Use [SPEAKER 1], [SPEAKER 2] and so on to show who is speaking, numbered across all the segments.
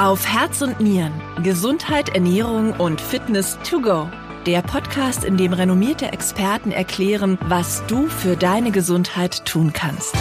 [SPEAKER 1] Auf Herz und Nieren. Gesundheit, Ernährung und Fitness to go. Der Podcast, in dem renommierte Experten erklären, was du für deine Gesundheit tun kannst.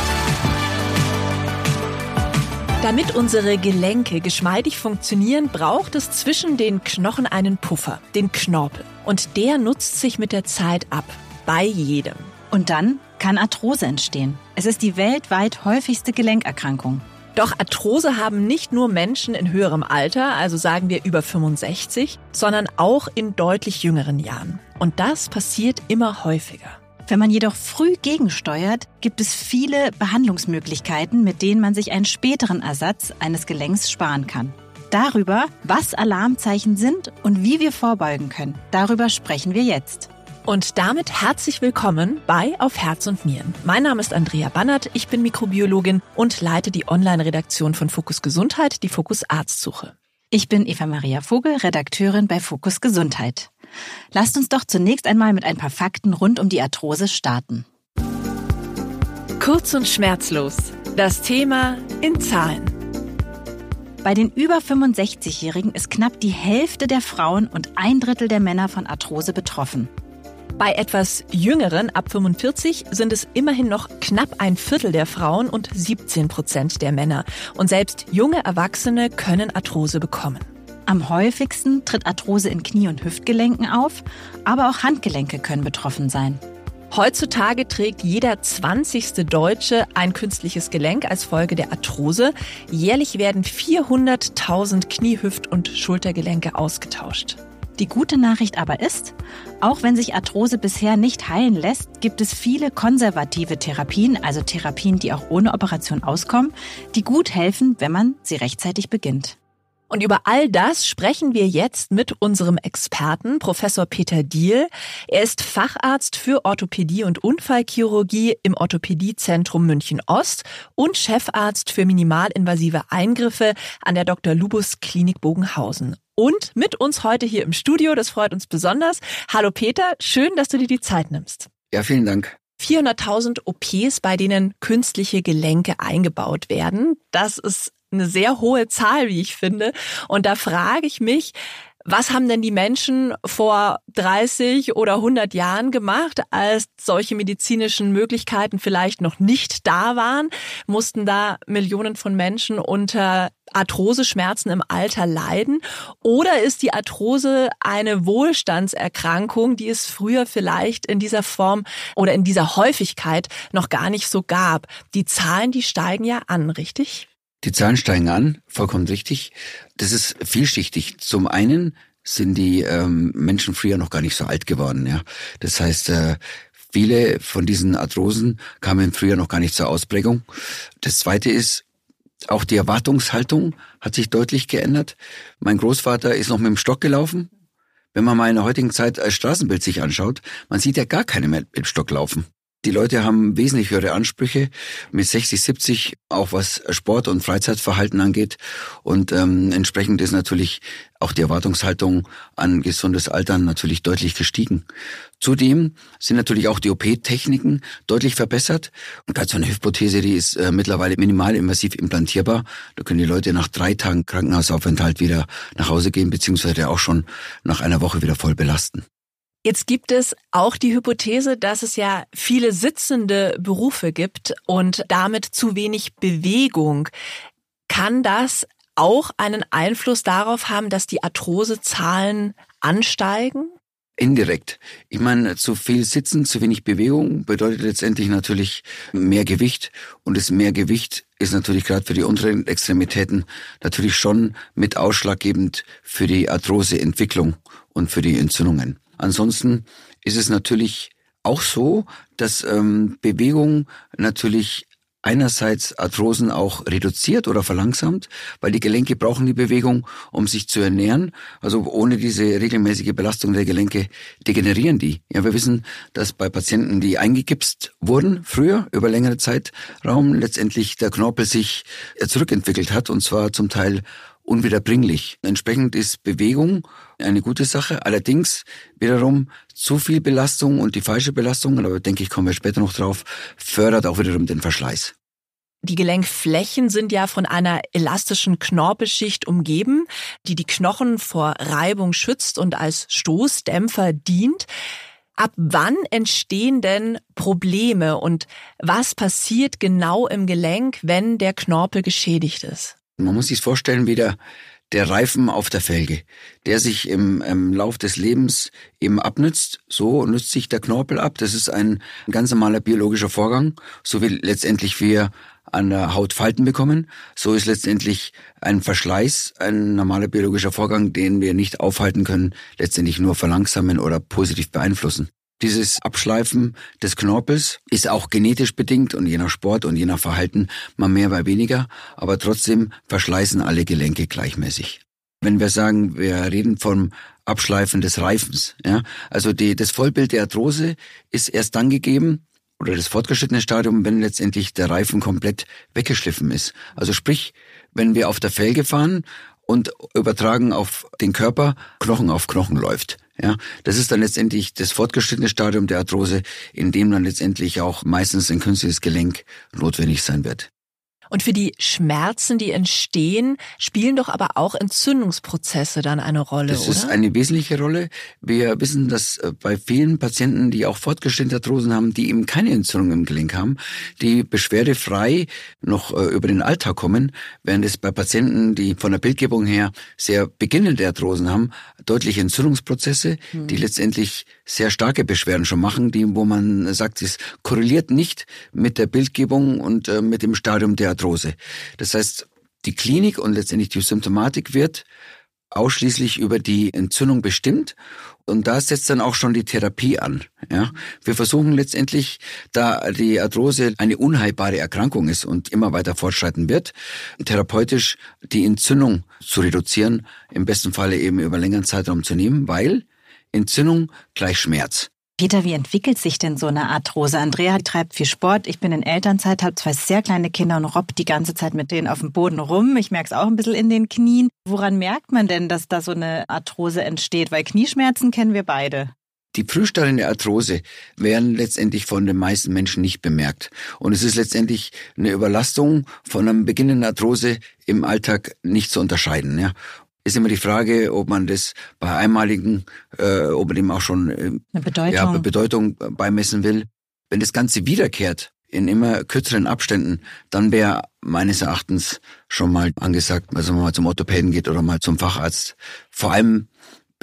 [SPEAKER 1] Damit unsere Gelenke geschmeidig funktionieren, braucht es zwischen den Knochen einen Puffer, den Knorpel. Und der nutzt sich mit der Zeit ab. Bei jedem.
[SPEAKER 2] Und dann kann Arthrose entstehen. Es ist die weltweit häufigste Gelenkerkrankung.
[SPEAKER 1] Doch Arthrose haben nicht nur Menschen in höherem Alter, also sagen wir über 65, sondern auch in deutlich jüngeren Jahren. Und das passiert immer häufiger.
[SPEAKER 2] Wenn man jedoch früh gegensteuert, gibt es viele Behandlungsmöglichkeiten, mit denen man sich einen späteren Ersatz eines Gelenks sparen kann. Darüber, was Alarmzeichen sind und wie wir vorbeugen können, darüber sprechen wir jetzt.
[SPEAKER 1] Und damit herzlich willkommen bei Auf Herz und Nieren. Mein Name ist Andrea Bannert, ich bin Mikrobiologin und leite die Online-Redaktion von Fokus Gesundheit, die Fokus Arztsuche.
[SPEAKER 2] Ich bin Eva Maria Vogel, Redakteurin bei Fokus Gesundheit. Lasst uns doch zunächst einmal mit ein paar Fakten rund um die Arthrose starten.
[SPEAKER 1] Kurz und schmerzlos. Das Thema in Zahlen.
[SPEAKER 2] Bei den über 65-Jährigen ist knapp die Hälfte der Frauen und ein Drittel der Männer von Arthrose betroffen.
[SPEAKER 1] Bei etwas jüngeren, ab 45, sind es immerhin noch knapp ein Viertel der Frauen und 17 Prozent der Männer. Und selbst junge Erwachsene können Arthrose bekommen.
[SPEAKER 2] Am häufigsten tritt Arthrose in Knie- und Hüftgelenken auf, aber auch Handgelenke können betroffen sein.
[SPEAKER 1] Heutzutage trägt jeder 20. Deutsche ein künstliches Gelenk als Folge der Arthrose. Jährlich werden 400.000 Knie-, Hüft- und Schultergelenke ausgetauscht.
[SPEAKER 2] Die gute Nachricht aber ist, auch wenn sich Arthrose bisher nicht heilen lässt, gibt es viele konservative Therapien, also Therapien, die auch ohne Operation auskommen, die gut helfen, wenn man sie rechtzeitig beginnt.
[SPEAKER 1] Und über all das sprechen wir jetzt mit unserem Experten, Professor Peter Diehl. Er ist Facharzt für Orthopädie und Unfallchirurgie im Orthopädiezentrum München Ost und Chefarzt für minimalinvasive Eingriffe an der Dr. Lubus Klinik Bogenhausen und mit uns heute hier im Studio. Das freut uns besonders. Hallo Peter, schön, dass du dir die Zeit nimmst.
[SPEAKER 3] Ja, vielen Dank.
[SPEAKER 1] 400.000 OPs, bei denen künstliche Gelenke eingebaut werden. Das ist eine sehr hohe Zahl, wie ich finde. Und da frage ich mich, was haben denn die Menschen vor 30 oder 100 Jahren gemacht, als solche medizinischen Möglichkeiten vielleicht noch nicht da waren? Mussten da Millionen von Menschen unter Arthroseschmerzen im Alter leiden? Oder ist die Arthrose eine Wohlstandserkrankung, die es früher vielleicht in dieser Form oder in dieser Häufigkeit noch gar nicht so gab? Die Zahlen, die steigen ja an, richtig?
[SPEAKER 3] Die Zahlen steigen an, vollkommen richtig. Das ist vielschichtig. Zum einen sind die ähm, Menschen früher noch gar nicht so alt geworden. Ja, das heißt, äh, viele von diesen Arthrosen kamen früher noch gar nicht zur Ausprägung. Das zweite ist, auch die Erwartungshaltung hat sich deutlich geändert. Mein Großvater ist noch mit dem Stock gelaufen. Wenn man mal in der heutigen Zeit als Straßenbild sich anschaut, man sieht ja gar keine mehr mit dem Stock laufen. Die Leute haben wesentlich höhere Ansprüche mit 60, 70, auch was Sport und Freizeitverhalten angeht. Und ähm, entsprechend ist natürlich auch die Erwartungshaltung an gesundes Altern natürlich deutlich gestiegen. Zudem sind natürlich auch die OP-Techniken deutlich verbessert. Und gerade so eine Hypothese, die ist äh, mittlerweile minimalinvasiv implantierbar. Da können die Leute nach drei Tagen Krankenhausaufenthalt wieder nach Hause gehen, beziehungsweise auch schon nach einer Woche wieder voll belasten.
[SPEAKER 1] Jetzt gibt es auch die Hypothese, dass es ja viele sitzende Berufe gibt und damit zu wenig Bewegung. Kann das auch einen Einfluss darauf haben, dass die Arthrosezahlen ansteigen?
[SPEAKER 3] Indirekt. Ich meine, zu viel Sitzen, zu wenig Bewegung bedeutet letztendlich natürlich mehr Gewicht. Und das mehr Gewicht ist natürlich gerade für die unteren Extremitäten natürlich schon mit ausschlaggebend für die Arthroseentwicklung und für die Entzündungen. Ansonsten ist es natürlich auch so, dass ähm, Bewegung natürlich einerseits Arthrosen auch reduziert oder verlangsamt, weil die Gelenke brauchen die Bewegung, um sich zu ernähren. Also ohne diese regelmäßige Belastung der Gelenke degenerieren die. Ja, wir wissen, dass bei Patienten, die eingegipst wurden, früher über längere Zeitraum letztendlich der Knorpel sich zurückentwickelt hat und zwar zum Teil unwiederbringlich. Entsprechend ist Bewegung eine gute Sache. Allerdings wiederum zu viel Belastung und die falsche Belastung, aber denke ich, kommen wir später noch drauf, fördert auch wiederum den Verschleiß.
[SPEAKER 1] Die Gelenkflächen sind ja von einer elastischen Knorpelschicht umgeben, die die Knochen vor Reibung schützt und als Stoßdämpfer dient. Ab wann entstehen denn Probleme und was passiert genau im Gelenk, wenn der Knorpel geschädigt ist?
[SPEAKER 3] Man muss sich vorstellen, wie der, der Reifen auf der Felge, der sich im, im Lauf des Lebens eben abnützt. So nützt sich der Knorpel ab. Das ist ein ganz normaler biologischer Vorgang, so wie letztendlich wir an der Haut Falten bekommen. So ist letztendlich ein Verschleiß ein normaler biologischer Vorgang, den wir nicht aufhalten können, letztendlich nur verlangsamen oder positiv beeinflussen. Dieses Abschleifen des Knorpels ist auch genetisch bedingt und je nach Sport und je nach Verhalten mal mehr, mal weniger, aber trotzdem verschleißen alle Gelenke gleichmäßig. Wenn wir sagen, wir reden vom Abschleifen des Reifens, ja, also die, das Vollbild der Arthrose ist erst dann gegeben, oder das fortgeschrittene Stadium, wenn letztendlich der Reifen komplett weggeschliffen ist. Also sprich, wenn wir auf der Felge fahren und übertragen auf den Körper, Knochen auf Knochen läuft. Ja, das ist dann letztendlich das fortgeschrittene Stadium der Arthrose, in dem dann letztendlich auch meistens ein künstliches Gelenk notwendig sein wird.
[SPEAKER 1] Und für die Schmerzen, die entstehen, spielen doch aber auch Entzündungsprozesse dann eine Rolle,
[SPEAKER 3] das
[SPEAKER 1] oder?
[SPEAKER 3] ist eine wesentliche Rolle. Wir wissen, dass äh, bei vielen Patienten, die auch fortgeschrittene Arthrosen haben, die eben keine Entzündung im Gelenk haben, die beschwerdefrei noch äh, über den Alltag kommen, während es bei Patienten, die von der Bildgebung her sehr beginnende Arthrosen haben, deutliche Entzündungsprozesse, hm. die letztendlich sehr starke Beschwerden schon machen, die, wo man sagt, es korreliert nicht mit der Bildgebung und äh, mit dem Stadium der Arthrose. Das heißt, die Klinik und letztendlich die Symptomatik wird ausschließlich über die Entzündung bestimmt und da setzt dann auch schon die Therapie an. Ja, wir versuchen letztendlich, da die Arthrose eine unheilbare Erkrankung ist und immer weiter fortschreiten wird, therapeutisch die Entzündung zu reduzieren, im besten Falle eben über längeren Zeitraum zu nehmen, weil Entzündung gleich Schmerz.
[SPEAKER 2] Peter, wie entwickelt sich denn so eine Arthrose? Andrea treibt viel Sport. Ich bin in Elternzeit, habe zwei sehr kleine Kinder und robbt die ganze Zeit mit denen auf dem Boden rum. Ich merke es auch ein bisschen in den Knien. Woran merkt man denn, dass da so eine Arthrose entsteht? Weil Knieschmerzen kennen wir beide.
[SPEAKER 3] Die Frühstadien der Arthrose werden letztendlich von den meisten Menschen nicht bemerkt. Und es ist letztendlich eine Überlastung von einer beginnenden Arthrose im Alltag nicht zu unterscheiden. Ja ist immer die Frage, ob man das bei einmaligen, äh, ob man dem auch schon äh,
[SPEAKER 2] Eine Bedeutung.
[SPEAKER 3] Ja, Bedeutung beimessen will. Wenn das Ganze wiederkehrt in immer kürzeren Abständen, dann wäre meines Erachtens schon mal angesagt, also wenn man mal zum Orthopäden geht oder mal zum Facharzt. Vor allem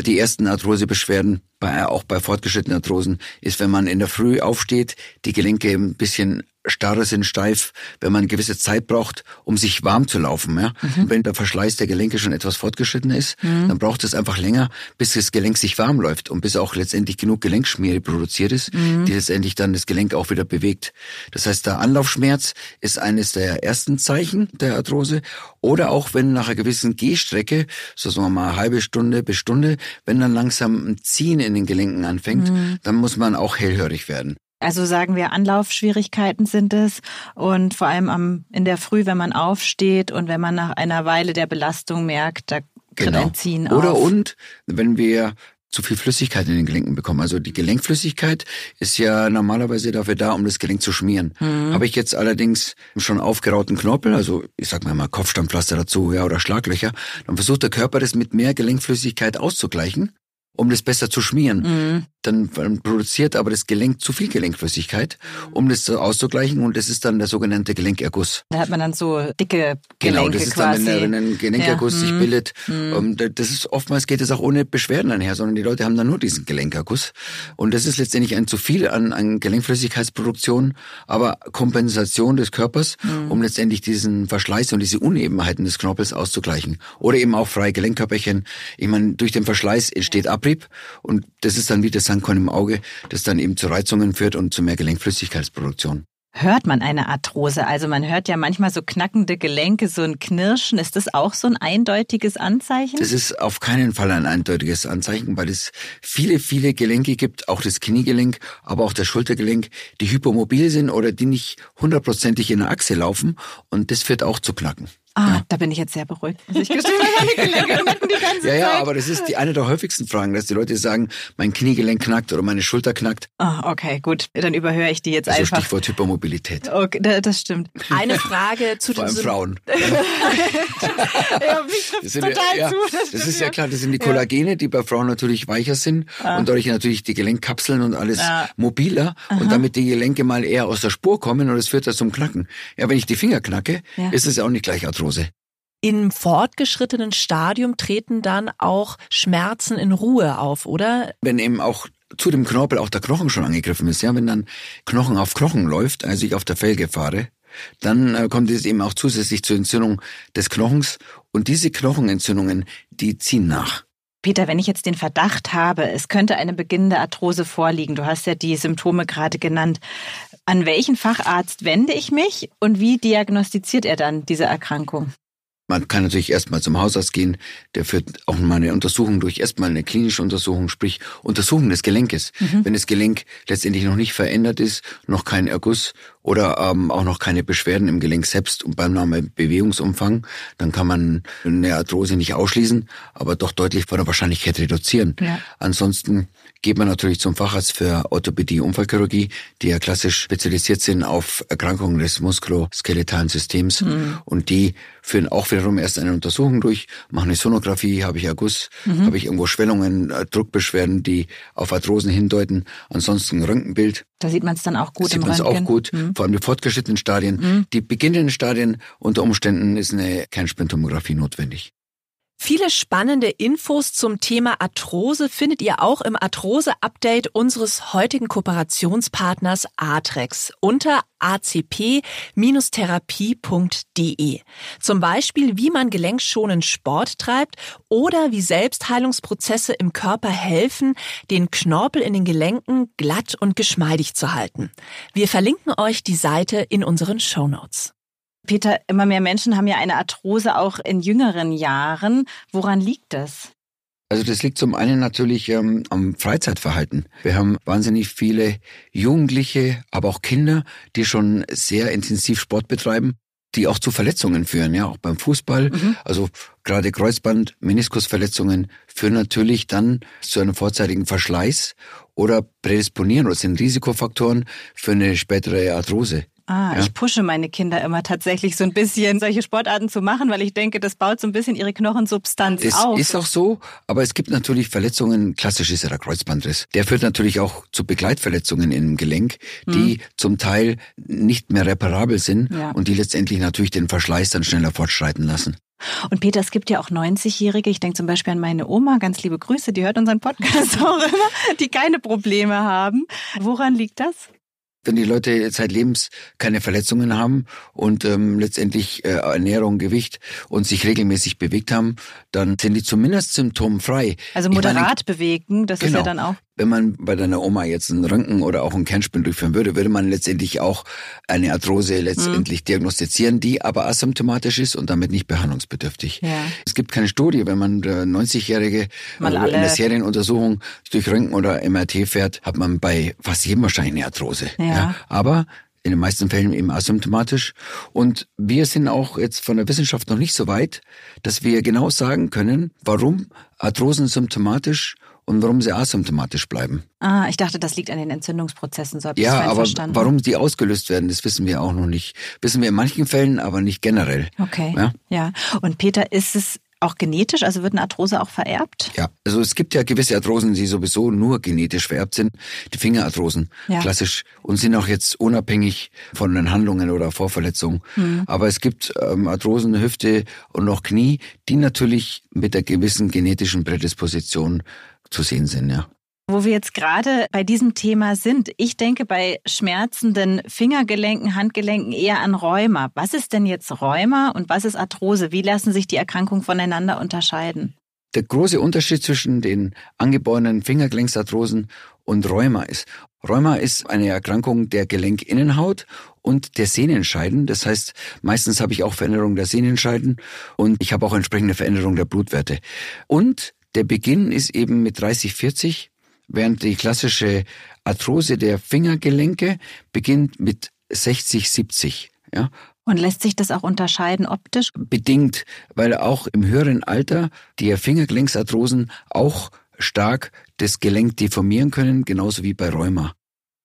[SPEAKER 3] die ersten Arthrosebeschwerden, bei, auch bei fortgeschrittenen Arthrosen, ist, wenn man in der Früh aufsteht, die Gelenke ein bisschen starre sind, steif, wenn man gewisse Zeit braucht, um sich warm zu laufen. Ja? Mhm. wenn der Verschleiß der Gelenke schon etwas fortgeschritten ist, mhm. dann braucht es einfach länger, bis das Gelenk sich warm läuft und bis auch letztendlich genug Gelenkschmiere produziert ist, mhm. die letztendlich dann das Gelenk auch wieder bewegt. Das heißt, der Anlaufschmerz ist eines der ersten Zeichen der Arthrose. Oder auch wenn nach einer gewissen Gehstrecke, so sagen wir mal eine halbe Stunde bis Stunde, wenn dann langsam ein Ziehen in den Gelenken anfängt, mhm. dann muss man auch hellhörig werden.
[SPEAKER 2] Also sagen wir, Anlaufschwierigkeiten sind es und vor allem am, in der Früh, wenn man aufsteht und wenn man nach einer Weile der Belastung merkt, da genau. ein Ziehen
[SPEAKER 3] Oder
[SPEAKER 2] auf.
[SPEAKER 3] und, wenn wir zu viel Flüssigkeit in den Gelenken bekommen. Also die Gelenkflüssigkeit ist ja normalerweise dafür da, um das Gelenk zu schmieren. Mhm. Habe ich jetzt allerdings schon aufgerauten Knorpel, also ich sag mal mal Kopfsteinpflaster dazu, ja, oder Schlaglöcher, dann versucht der Körper das mit mehr Gelenkflüssigkeit auszugleichen um das besser zu schmieren. Mhm. Dann produziert aber das Gelenk zu viel Gelenkflüssigkeit, um das auszugleichen und das ist dann der sogenannte Gelenkerguss.
[SPEAKER 2] Da hat man dann so dicke Gelenke
[SPEAKER 3] Genau, das ist
[SPEAKER 2] quasi.
[SPEAKER 3] dann, wenn, wenn ein Gelenkerguss ja. sich mhm. bildet. Mhm. Das ist oftmals geht es auch ohne Beschwerden einher, sondern die Leute haben dann nur diesen Gelenkerguss und das ist letztendlich ein zu viel an, an Gelenkflüssigkeitsproduktion, aber Kompensation des Körpers, mhm. um letztendlich diesen Verschleiß und diese Unebenheiten des Knorpels auszugleichen. Oder eben auch freie Gelenkkörperchen. Ich meine, durch den Verschleiß entsteht Ab Abrieb und das ist dann wie das Sandkorn im Auge, das dann eben zu Reizungen führt und zu mehr Gelenkflüssigkeitsproduktion.
[SPEAKER 2] Hört man eine Arthrose? Also man hört ja manchmal so knackende Gelenke, so ein Knirschen. Ist das auch so ein eindeutiges Anzeichen?
[SPEAKER 3] Das ist auf keinen Fall ein eindeutiges Anzeichen, weil es viele, viele Gelenke gibt, auch das Kniegelenk, aber auch das Schultergelenk, die hypomobil sind oder die nicht hundertprozentig in der Achse laufen und das führt auch zu Knacken.
[SPEAKER 2] Ah, ja. da bin ich jetzt sehr beruhigt. Ich gestehen, meine Gelenke
[SPEAKER 3] die ganze ja, ja, aber das ist die eine der häufigsten Fragen, dass die Leute sagen, mein Kniegelenk knackt oder meine Schulter knackt.
[SPEAKER 2] Ah, okay, gut. Dann überhöre ich die jetzt
[SPEAKER 3] also
[SPEAKER 2] einfach.
[SPEAKER 3] Stichwort Hypermobilität.
[SPEAKER 2] Okay, das stimmt.
[SPEAKER 1] Eine Frage zu
[SPEAKER 3] Vor allem Frauen.
[SPEAKER 2] ja, mich trifft total
[SPEAKER 3] ja,
[SPEAKER 2] zu.
[SPEAKER 3] Das, das ist ja klar, das sind die Kollagene, die bei Frauen natürlich weicher sind ah. und dadurch natürlich die Gelenkkapseln und alles ah. mobiler Aha. und damit die Gelenke mal eher aus der Spur kommen und es führt da zum Knacken. Ja, wenn ich die Finger knacke, ist es ja auch nicht gleich Arthrose.
[SPEAKER 1] Im fortgeschrittenen Stadium treten dann auch Schmerzen in Ruhe auf, oder?
[SPEAKER 3] Wenn eben auch zu dem Knorpel auch der Knochen schon angegriffen ist, ja, wenn dann Knochen auf Knochen läuft, also ich auf der Felge fahre, dann äh, kommt es eben auch zusätzlich zur Entzündung des Knochens und diese Knochenentzündungen, die ziehen nach.
[SPEAKER 2] Peter, wenn ich jetzt den Verdacht habe, es könnte eine beginnende Arthrose vorliegen, du hast ja die Symptome gerade genannt, an welchen Facharzt wende ich mich und wie diagnostiziert er dann diese Erkrankung?
[SPEAKER 3] Man kann natürlich erstmal zum Hausarzt gehen, der führt auch mal eine Untersuchung durch, erstmal eine klinische Untersuchung, sprich Untersuchung des Gelenkes. Mhm. Wenn das Gelenk letztendlich noch nicht verändert ist, noch kein Erguss oder ähm, auch noch keine Beschwerden im Gelenk selbst und beim normalen Bewegungsumfang, dann kann man eine Arthrose nicht ausschließen, aber doch deutlich von der Wahrscheinlichkeit reduzieren. Ja. Ansonsten geht man natürlich zum Facharzt für Orthopädie, Unfallchirurgie, die ja klassisch spezialisiert sind auf Erkrankungen des muskuloskeletalen Systems mhm. und die führen auch wiederum erst eine Untersuchung durch, machen eine Sonographie, habe ich Erguss, mhm. habe ich irgendwo Schwellungen, äh, Druckbeschwerden, die auf Arthrosen hindeuten, ansonsten ein Röntgenbild.
[SPEAKER 2] Da sieht man es dann auch gut
[SPEAKER 3] da sieht
[SPEAKER 2] im Röntgen.
[SPEAKER 3] auch gut, mhm. vor allem die fortgeschrittenen Stadien. Mhm. Die beginnenden Stadien unter Umständen ist eine Kernspintomographie notwendig.
[SPEAKER 1] Viele spannende Infos zum Thema Arthrose findet ihr auch im Arthrose-Update unseres heutigen Kooperationspartners Artrex unter acp-therapie.de. Zum Beispiel, wie man gelenkschonend Sport treibt oder wie Selbstheilungsprozesse im Körper helfen, den Knorpel in den Gelenken glatt und geschmeidig zu halten. Wir verlinken euch die Seite in unseren Show Notes.
[SPEAKER 2] Peter, immer mehr Menschen haben ja eine Arthrose auch in jüngeren Jahren. Woran liegt das?
[SPEAKER 3] Also das liegt zum einen natürlich ähm, am Freizeitverhalten. Wir haben wahnsinnig viele Jugendliche, aber auch Kinder, die schon sehr intensiv Sport betreiben, die auch zu Verletzungen führen, ja, auch beim Fußball. Mhm. Also gerade Kreuzband, Meniskusverletzungen führen natürlich dann zu einem vorzeitigen Verschleiß oder prädisponieren oder sind Risikofaktoren für eine spätere Arthrose.
[SPEAKER 2] Ah, ja. ich pushe meine Kinder immer tatsächlich so ein bisschen, solche Sportarten zu machen, weil ich denke, das baut so ein bisschen ihre Knochensubstanz
[SPEAKER 3] es
[SPEAKER 2] auf.
[SPEAKER 3] Ist auch so, aber es gibt natürlich Verletzungen, klassisch ist ja der Kreuzbandriss. Der führt natürlich auch zu Begleitverletzungen im Gelenk, die hm. zum Teil nicht mehr reparabel sind ja. und die letztendlich natürlich den Verschleiß dann schneller fortschreiten lassen.
[SPEAKER 2] Und Peter, es gibt ja auch 90-Jährige, ich denke zum Beispiel an meine Oma, ganz liebe Grüße, die hört unseren Podcast auch immer, die keine Probleme haben. Woran liegt das?
[SPEAKER 3] Wenn die Leute zeitlebens keine Verletzungen haben und ähm, letztendlich äh, Ernährung, Gewicht und sich regelmäßig bewegt haben, dann sind die zumindest symptomfrei.
[SPEAKER 2] Also moderat meine, bewegen, das genau. ist ja genau. dann auch.
[SPEAKER 3] Wenn man bei deiner Oma jetzt einen Röntgen oder auch einen Kernspin durchführen würde, würde man letztendlich auch eine Arthrose letztendlich mhm. diagnostizieren, die aber asymptomatisch ist und damit nicht behandlungsbedürftig. Ja. Es gibt keine Studie, wenn man 90-Jährige in der Serienuntersuchung durch Röntgen oder MRT fährt, hat man bei fast jedem wahrscheinlich eine Arthrose. Ja. ja. Aber in den meisten Fällen eben asymptomatisch. Und wir sind auch jetzt von der Wissenschaft noch nicht so weit, dass wir genau sagen können, warum Arthrosen symptomatisch und warum sie asymptomatisch bleiben.
[SPEAKER 2] Ah, ich dachte, das liegt an den Entzündungsprozessen, so habe
[SPEAKER 3] Ja, aber
[SPEAKER 2] verstanden.
[SPEAKER 3] warum die ausgelöst werden, das wissen wir auch noch nicht. Wissen wir in manchen Fällen, aber nicht generell.
[SPEAKER 2] Okay. Ja. ja. Und Peter, ist es auch genetisch? Also wird eine Arthrose auch vererbt?
[SPEAKER 3] Ja, also es gibt ja gewisse Arthrosen, die sowieso nur genetisch vererbt sind. Die Fingerarthrosen, ja. klassisch, und sind auch jetzt unabhängig von den Handlungen oder Vorverletzungen. Mhm. Aber es gibt ähm, Arthrosen, Hüfte und auch Knie, die natürlich mit der gewissen genetischen Prädisposition zu sehen sind, ja.
[SPEAKER 2] Wo wir jetzt gerade bei diesem Thema sind, ich denke bei schmerzenden Fingergelenken, Handgelenken eher an Rheuma. Was ist denn jetzt Rheuma und was ist Arthrose? Wie lassen sich die Erkrankungen voneinander unterscheiden?
[SPEAKER 3] Der große Unterschied zwischen den angeborenen Fingergelenksarthrosen und Rheuma ist, Rheuma ist eine Erkrankung der Gelenkinnenhaut und der Sehnenscheiden. Das heißt, meistens habe ich auch Veränderungen der Sehnenscheiden und ich habe auch entsprechende Veränderungen der Blutwerte. Und der Beginn ist eben mit 30, 40, während die klassische Arthrose der Fingergelenke beginnt mit 60, 70. Ja?
[SPEAKER 2] Und lässt sich das auch unterscheiden optisch?
[SPEAKER 3] Bedingt, weil auch im höheren Alter die Fingergelenksarthrosen auch stark das Gelenk deformieren können, genauso wie bei Rheuma.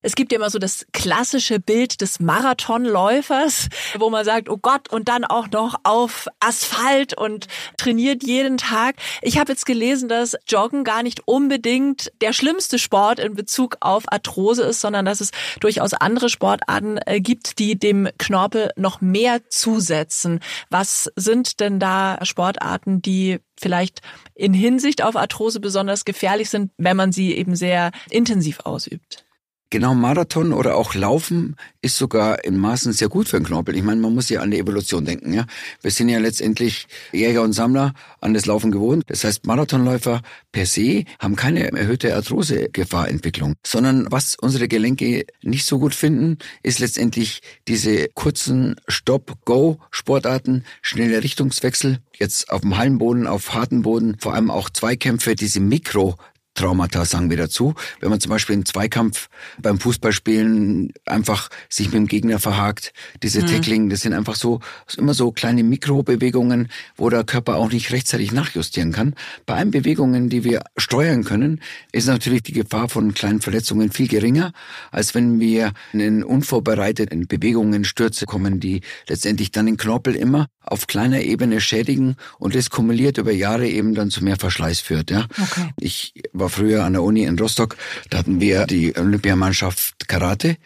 [SPEAKER 1] Es gibt ja immer so das klassische Bild des Marathonläufers, wo man sagt, oh Gott, und dann auch noch auf Asphalt und trainiert jeden Tag. Ich habe jetzt gelesen, dass Joggen gar nicht unbedingt der schlimmste Sport in Bezug auf Arthrose ist, sondern dass es durchaus andere Sportarten äh, gibt, die dem Knorpel noch mehr zusetzen. Was sind denn da Sportarten, die vielleicht in Hinsicht auf Arthrose besonders gefährlich sind, wenn man sie eben sehr intensiv ausübt?
[SPEAKER 3] Genau, Marathon oder auch Laufen ist sogar in Maßen sehr gut für den Knorpel. Ich meine, man muss ja an die Evolution denken. Ja, Wir sind ja letztendlich Jäger und Sammler an das Laufen gewohnt. Das heißt, Marathonläufer per se haben keine erhöhte Arthrosegefahrentwicklung, sondern was unsere Gelenke nicht so gut finden, ist letztendlich diese kurzen Stop-Go-Sportarten, schnelle Richtungswechsel, jetzt auf dem Hallenboden, auf harten Boden, vor allem auch Zweikämpfe, diese Mikro Traumata sagen wir dazu. Wenn man zum Beispiel einen Zweikampf beim Fußballspielen einfach sich mit dem Gegner verhakt, diese mhm. Tackling, das sind einfach so, immer so kleine Mikrobewegungen, wo der Körper auch nicht rechtzeitig nachjustieren kann. Bei allen Bewegungen, die wir steuern können, ist natürlich die Gefahr von kleinen Verletzungen viel geringer, als wenn wir in unvorbereiteten Bewegungen, Stürze kommen, die letztendlich dann den Knorpel immer auf kleiner Ebene schädigen und das kumuliert über Jahre eben dann zu mehr Verschleiß führt. Ja. Okay. Ich war früher an der Uni in Rostock, da hatten wir die Olympiamannschaft Karate,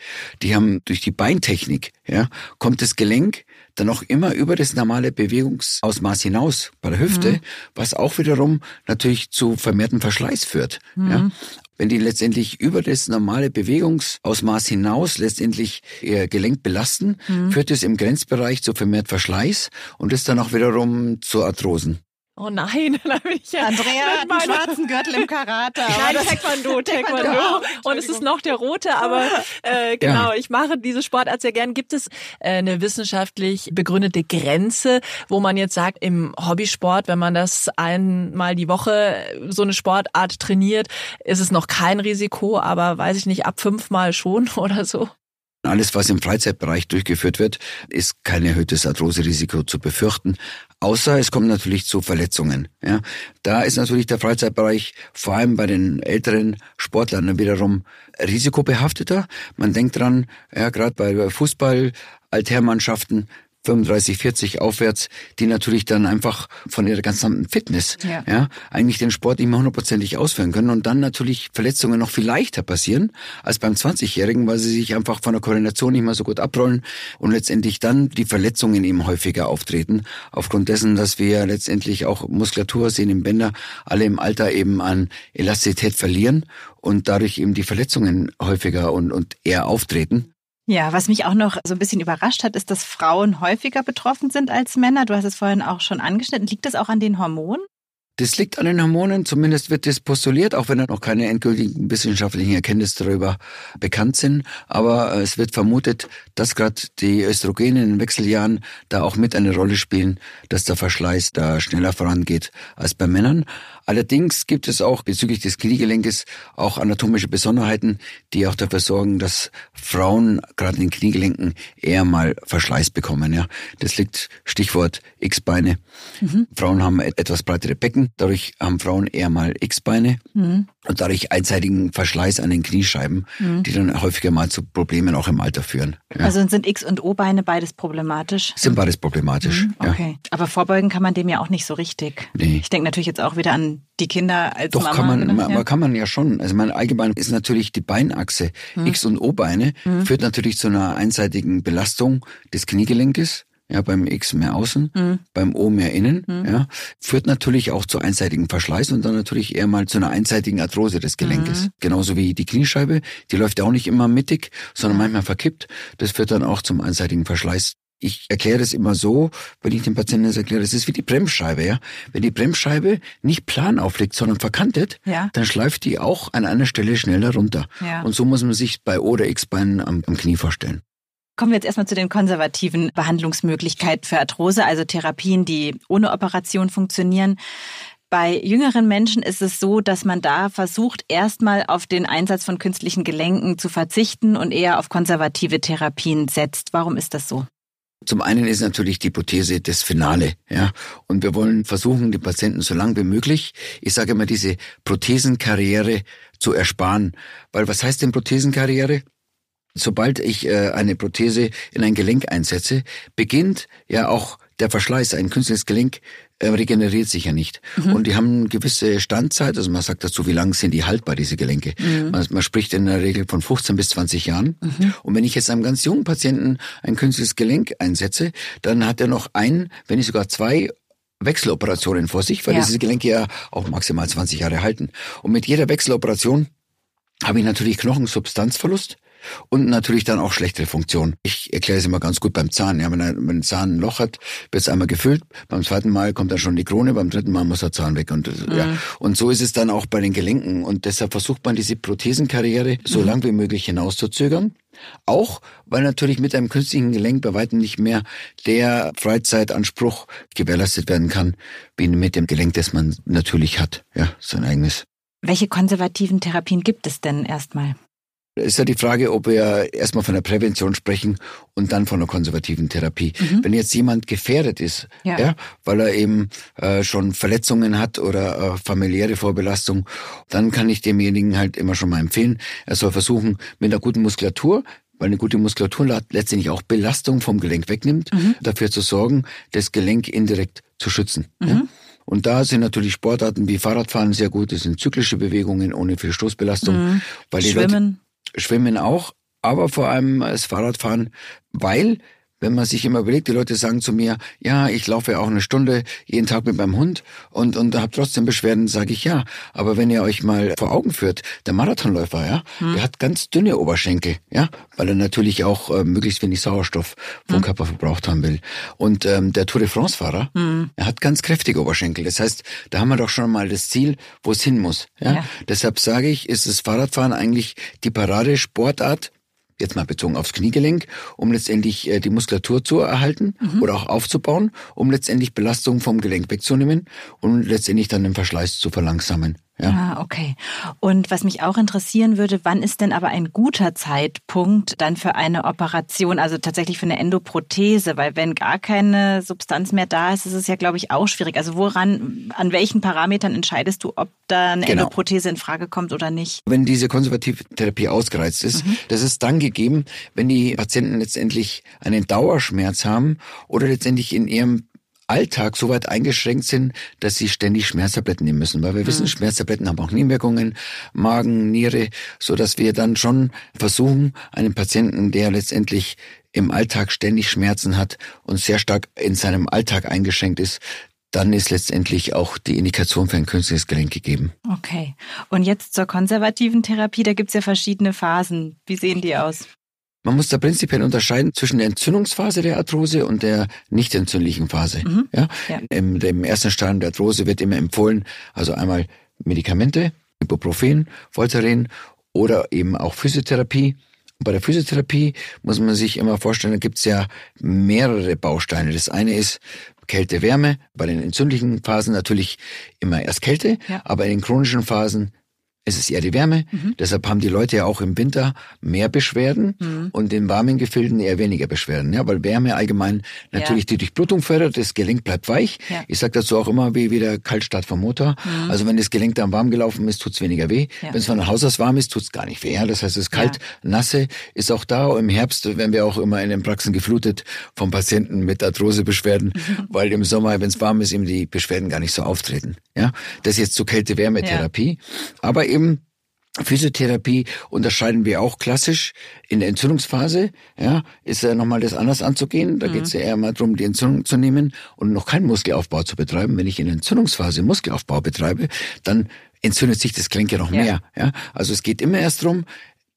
[SPEAKER 3] die haben durch die Beintechnik, ja, kommt das Gelenk dann auch immer über das normale Bewegungsausmaß hinaus bei der Hüfte, mhm. was auch wiederum natürlich zu vermehrtem Verschleiß führt. Mhm. Ja. Wenn die letztendlich über das normale Bewegungsausmaß hinaus letztendlich ihr Gelenk belasten, mhm. führt es im Grenzbereich zu vermehrt Verschleiß und das dann auch wiederum zu Arthrosen.
[SPEAKER 1] Oh nein,
[SPEAKER 2] da bin ich ja. Andrea hat einen schwarzen Gürtel im Karate.
[SPEAKER 1] Nein, Taekwondo, Taekwondo. Taekwondo. Und es ist noch der rote, aber äh, genau, ja. ich mache diese Sportart sehr gern. Gibt es äh, eine wissenschaftlich begründete Grenze, wo man jetzt sagt, im Hobbysport, wenn man das einmal die Woche so eine Sportart trainiert, ist es noch kein Risiko, aber weiß ich nicht, ab fünfmal schon oder so?
[SPEAKER 3] Alles, was im Freizeitbereich durchgeführt wird, ist kein erhöhtes Arthroserisiko zu befürchten. Außer es kommt natürlich zu Verletzungen. Ja, da ist natürlich der Freizeitbereich vor allem bei den älteren Sportlern wiederum risikobehafteter. Man denkt dran, ja, gerade bei Fußball, Altherrmannschaften, 35, 40 aufwärts, die natürlich dann einfach von ihrer ganzen Fitness, ja. ja, eigentlich den Sport nicht mehr hundertprozentig ausführen können und dann natürlich Verletzungen noch viel leichter passieren als beim 20-Jährigen, weil sie sich einfach von der Koordination nicht mehr so gut abrollen und letztendlich dann die Verletzungen eben häufiger auftreten, aufgrund dessen, dass wir letztendlich auch Muskulatur, Sehnen, Bänder alle im Alter eben an Elastizität verlieren und dadurch eben die Verletzungen häufiger und, und eher auftreten.
[SPEAKER 2] Ja, was mich auch noch so ein bisschen überrascht hat, ist, dass Frauen häufiger betroffen sind als Männer. Du hast es vorhin auch schon angeschnitten. Liegt das auch an den Hormonen?
[SPEAKER 3] Das liegt an den Hormonen, zumindest wird das postuliert, auch wenn da noch keine endgültigen wissenschaftlichen Erkenntnisse darüber bekannt sind. Aber äh, es wird vermutet, dass gerade die Östrogene in den Wechseljahren da auch mit eine Rolle spielen, dass der Verschleiß da schneller vorangeht als bei Männern. Allerdings gibt es auch bezüglich des Kniegelenkes auch anatomische Besonderheiten, die auch dafür sorgen, dass Frauen gerade in den Kniegelenken eher mal Verschleiß bekommen. Ja, das liegt Stichwort X-Beine. Mhm. Frauen haben etwas breitere Becken, dadurch haben Frauen eher mal X-Beine mhm. Und dadurch einseitigen Verschleiß an den Kniescheiben, mhm. die dann häufiger mal zu Problemen auch im Alter führen.
[SPEAKER 2] Ja. Also sind X- und O-Beine beides problematisch?
[SPEAKER 3] Sind beides problematisch.
[SPEAKER 2] Mhm. Okay, ja. aber vorbeugen kann man dem ja auch nicht so richtig. Nee. Ich denke natürlich jetzt auch wieder an die Kinder als
[SPEAKER 3] Doch,
[SPEAKER 2] Mama.
[SPEAKER 3] kann man, man, ja. kann man ja schon. Also mein Allgemein ist natürlich die Beinachse. Hm. X- und O-Beine hm. führt natürlich zu einer einseitigen Belastung des Kniegelenkes. Ja, beim X mehr außen, hm. beim O mehr innen, hm. ja, führt natürlich auch zu einseitigen Verschleiß und dann natürlich eher mal zu einer einseitigen Arthrose des Gelenkes. Hm. Genauso wie die Kniescheibe, die läuft ja auch nicht immer mittig, sondern manchmal verkippt. Das führt dann auch zum einseitigen Verschleiß ich erkläre das immer so, wenn ich den Patienten das erkläre, das ist wie die Bremsscheibe, ja. Wenn die Bremsscheibe nicht plan aufliegt, sondern verkantet, ja. dann schleift die auch an einer Stelle schneller runter. Ja. Und so muss man sich bei O oder X-Beinen am, am Knie vorstellen.
[SPEAKER 2] Kommen wir jetzt erstmal zu den konservativen Behandlungsmöglichkeiten für Arthrose, also Therapien, die ohne Operation funktionieren. Bei jüngeren Menschen ist es so, dass man da versucht, erstmal auf den Einsatz von künstlichen Gelenken zu verzichten und eher auf konservative Therapien setzt. Warum ist das so?
[SPEAKER 3] Zum einen ist natürlich die Prothese das Finale, ja. Und wir wollen versuchen, die Patienten so lang wie möglich, ich sage immer, diese Prothesenkarriere zu ersparen. Weil was heißt denn Prothesenkarriere? Sobald ich äh, eine Prothese in ein Gelenk einsetze, beginnt ja auch der Verschleiß. Ein künstliches Gelenk äh, regeneriert sich ja nicht. Mhm. Und die haben eine gewisse Standzeit, also man sagt dazu, wie lang sind die haltbar, diese Gelenke. Mhm. Man, man, spricht in der Regel von 15 bis 20 Jahren. Mhm. Und wenn ich jetzt einem ganz jungen Patienten ein künstliches Gelenk einsetze, dann hat er noch ein, wenn nicht sogar zwei Wechseloperationen vor sich, weil ja. diese Gelenke ja auch maximal 20 Jahre halten. Und mit jeder Wechseloperation habe ich natürlich Knochensubstanzverlust und natürlich dann auch schlechtere Funktion. Ich erkläre es immer ganz gut beim Zahn. Ja, wenn, ein, wenn ein Zahn ein Loch hat, wird es einmal gefüllt, beim zweiten Mal kommt dann schon die Krone, beim dritten Mal muss der Zahn weg. Und, mhm. ja. und so ist es dann auch bei den Gelenken. Und deshalb versucht man diese Prothesenkarriere so mhm. lang wie möglich hinauszuzögern. Auch, weil natürlich mit einem künstlichen Gelenk bei weitem nicht mehr der Freizeitanspruch gewährleistet werden kann, wie mit dem Gelenk, das man natürlich hat. Ja, sein eigenes.
[SPEAKER 2] Welche konservativen Therapien gibt es denn erstmal?
[SPEAKER 3] Ist ja die Frage, ob wir erstmal von der Prävention sprechen und dann von der konservativen Therapie. Mhm. Wenn jetzt jemand gefährdet ist, ja. ja weil er eben äh, schon Verletzungen hat oder äh, familiäre Vorbelastung, dann kann ich demjenigen halt immer schon mal empfehlen, er soll versuchen, mit einer guten Muskulatur, weil eine gute Muskulatur letztendlich auch Belastung vom Gelenk wegnimmt, mhm. dafür zu sorgen, das Gelenk indirekt zu schützen. Mhm. Ja? Und da sind natürlich Sportarten wie Fahrradfahren sehr gut. Das sind zyklische Bewegungen ohne viel Stoßbelastung. Mhm.
[SPEAKER 2] Weil Schwimmen.
[SPEAKER 3] Schwimmen auch, aber vor allem das Fahrradfahren, weil wenn man sich immer überlegt, die Leute sagen zu mir, ja, ich laufe auch eine Stunde jeden Tag mit meinem Hund und, und habe trotzdem Beschwerden, sage ich ja. Aber wenn ihr euch mal vor Augen führt, der Marathonläufer, ja, hm. der hat ganz dünne Oberschenkel, ja, weil er natürlich auch äh, möglichst wenig Sauerstoff vom hm. Körper verbraucht haben will. Und ähm, der Tour de France-Fahrer, hm. er hat ganz kräftige Oberschenkel. Das heißt, da haben wir doch schon mal das Ziel, wo es hin muss. Ja? ja. Deshalb sage ich, ist das Fahrradfahren eigentlich die Paradesportart jetzt mal bezogen aufs Kniegelenk, um letztendlich äh, die Muskulatur zu erhalten mhm. oder auch aufzubauen, um letztendlich Belastung vom Gelenk wegzunehmen und letztendlich dann den Verschleiß zu verlangsamen. Ja.
[SPEAKER 2] Ah, okay. Und was mich auch interessieren würde, wann ist denn aber ein guter Zeitpunkt dann für eine Operation, also tatsächlich für eine Endoprothese? Weil wenn gar keine Substanz mehr da ist, ist es ja, glaube ich, auch schwierig. Also woran, an welchen Parametern entscheidest du, ob da eine genau. Endoprothese in Frage kommt oder nicht?
[SPEAKER 3] Wenn diese konservative Therapie ausgereizt ist, mhm. das ist dann gegeben, wenn die Patienten letztendlich einen Dauerschmerz haben oder letztendlich in ihrem Alltag so weit eingeschränkt sind, dass sie ständig Schmerztabletten nehmen müssen. Weil wir mhm. wissen, Schmerztabletten haben auch Nebenwirkungen, Magen, Niere, so dass wir dann schon versuchen, einen Patienten, der letztendlich im Alltag ständig Schmerzen hat und sehr stark in seinem Alltag eingeschränkt ist, dann ist letztendlich auch die Indikation für ein künstliches Gelenk gegeben.
[SPEAKER 2] Okay. Und jetzt zur konservativen Therapie, da gibt's ja verschiedene Phasen. Wie sehen die aus?
[SPEAKER 3] Man muss da prinzipiell unterscheiden zwischen der Entzündungsphase der Arthrose und der nicht entzündlichen Phase. Mhm. Ja? ja. Im, Im ersten Stadium der Arthrose wird immer empfohlen, also einmal Medikamente, Ibuprofen, Voltaren oder eben auch Physiotherapie. bei der Physiotherapie muss man sich immer vorstellen, da gibt es ja mehrere Bausteine. Das eine ist Kälte, Wärme. Bei den entzündlichen Phasen natürlich immer erst Kälte, ja. aber in den chronischen Phasen es ist eher die Wärme. Mhm. Deshalb haben die Leute ja auch im Winter mehr Beschwerden mhm. und in warmen Gefilden eher weniger Beschwerden. Ja, weil Wärme allgemein natürlich ja. die Durchblutung fördert, das Gelenk bleibt weich. Ja. Ich sage dazu auch immer, wie wieder Kaltstart vom Motor. Mhm. Also wenn das Gelenk dann warm gelaufen ist, tut's weniger weh. Ja. Wenn es von Haus aus warm ist, tut's gar nicht weh. Ja? Das heißt, das kalt, nasse ist auch da. Im Herbst werden wir auch immer in den Praxen geflutet von Patienten mit Arthrosebeschwerden, weil im Sommer, wenn es warm ist, eben die Beschwerden gar nicht so auftreten. Ja, das ist jetzt zur Kälte-Wärme-Therapie. Aber eben Physiotherapie unterscheiden wir auch klassisch in der Entzündungsphase. Ja, ist ja nochmal das anders anzugehen. Da mhm. geht es ja eher mal darum, die Entzündung zu nehmen und noch keinen Muskelaufbau zu betreiben. Wenn ich in der Entzündungsphase Muskelaufbau betreibe, dann entzündet sich das Gelenk ja noch ja. mehr. Ja, also es geht immer erst darum,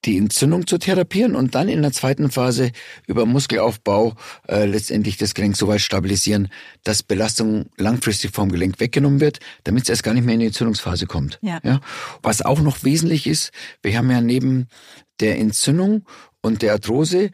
[SPEAKER 3] die Entzündung zu therapieren und dann in der zweiten Phase über Muskelaufbau äh, letztendlich das Gelenk so weit stabilisieren, dass Belastung langfristig vom Gelenk weggenommen wird, damit es erst gar nicht mehr in die Entzündungsphase kommt. Ja. ja. Was auch noch wesentlich ist, wir haben ja neben der Entzündung und der Arthrose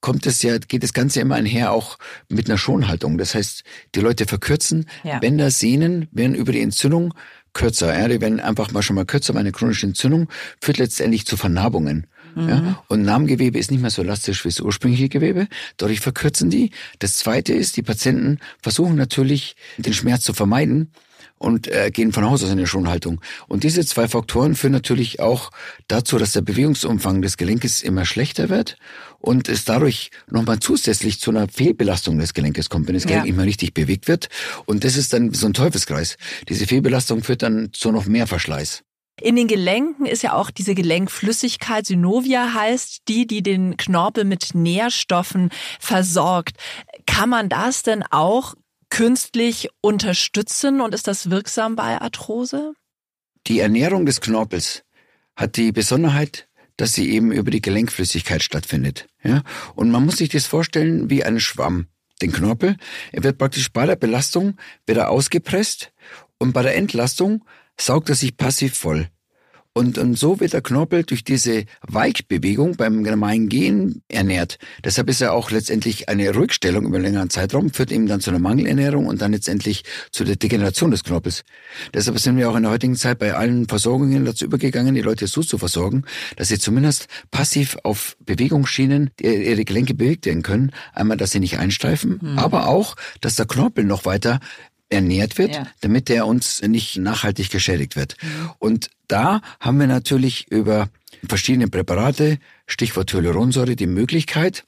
[SPEAKER 3] kommt es ja, geht das Ganze immer einher auch mit einer Schonhaltung. Das heißt, die Leute verkürzen ja. Bänder, Sehnen werden über die Entzündung kürzer. Ja, die werden einfach mal schon mal kürzer. Eine chronische Entzündung führt letztendlich zu Vernarbungen. Mhm. Ja? Und Narbengewebe ist nicht mehr so elastisch wie das ursprüngliche Gewebe. Dadurch verkürzen die. Das zweite ist, die Patienten versuchen natürlich, den Schmerz zu vermeiden und äh, gehen von Haus aus in eine Schonhaltung. Und diese zwei Faktoren führen natürlich auch dazu, dass der Bewegungsumfang des Gelenkes immer schlechter wird und es dadurch nochmal zusätzlich zu einer Fehlbelastung des Gelenkes kommt, wenn das Gelenk ja. nicht mehr richtig bewegt wird. Und das ist dann so ein Teufelskreis. Diese Fehlbelastung führt dann zu noch mehr Verschleiß.
[SPEAKER 1] In den Gelenken ist ja auch diese Gelenkflüssigkeit, Synovia heißt, die, die den Knorpel mit Nährstoffen versorgt. Kann man das denn auch künstlich unterstützen und ist das wirksam bei Arthrose?
[SPEAKER 3] Die Ernährung des Knorpels hat die Besonderheit, dass sie eben über die Gelenkflüssigkeit stattfindet. Ja? Und man muss sich das vorstellen wie ein Schwamm. Den Knorpel, er wird praktisch bei der Belastung wieder ausgepresst und bei der Entlastung saugt er sich passiv voll. Und, und so wird der Knorpel durch diese Weichbewegung beim normalen Gehen ernährt. Deshalb ist er auch letztendlich eine Rückstellung über einen längeren Zeitraum, führt eben dann zu einer Mangelernährung und dann letztendlich zu der Degeneration des Knorpels. Deshalb sind wir auch in der heutigen Zeit bei allen Versorgungen dazu übergegangen, die Leute so zu versorgen, dass sie zumindest passiv auf Bewegungsschienen ihre Gelenke bewegt werden können. Einmal, dass sie nicht einsteifen, mhm. aber auch, dass der Knorpel noch weiter ernährt wird, ja. damit der uns nicht nachhaltig geschädigt wird. Mhm. Und da haben wir natürlich über verschiedene Präparate, Stichwort Hyaluronsäure, die Möglichkeit,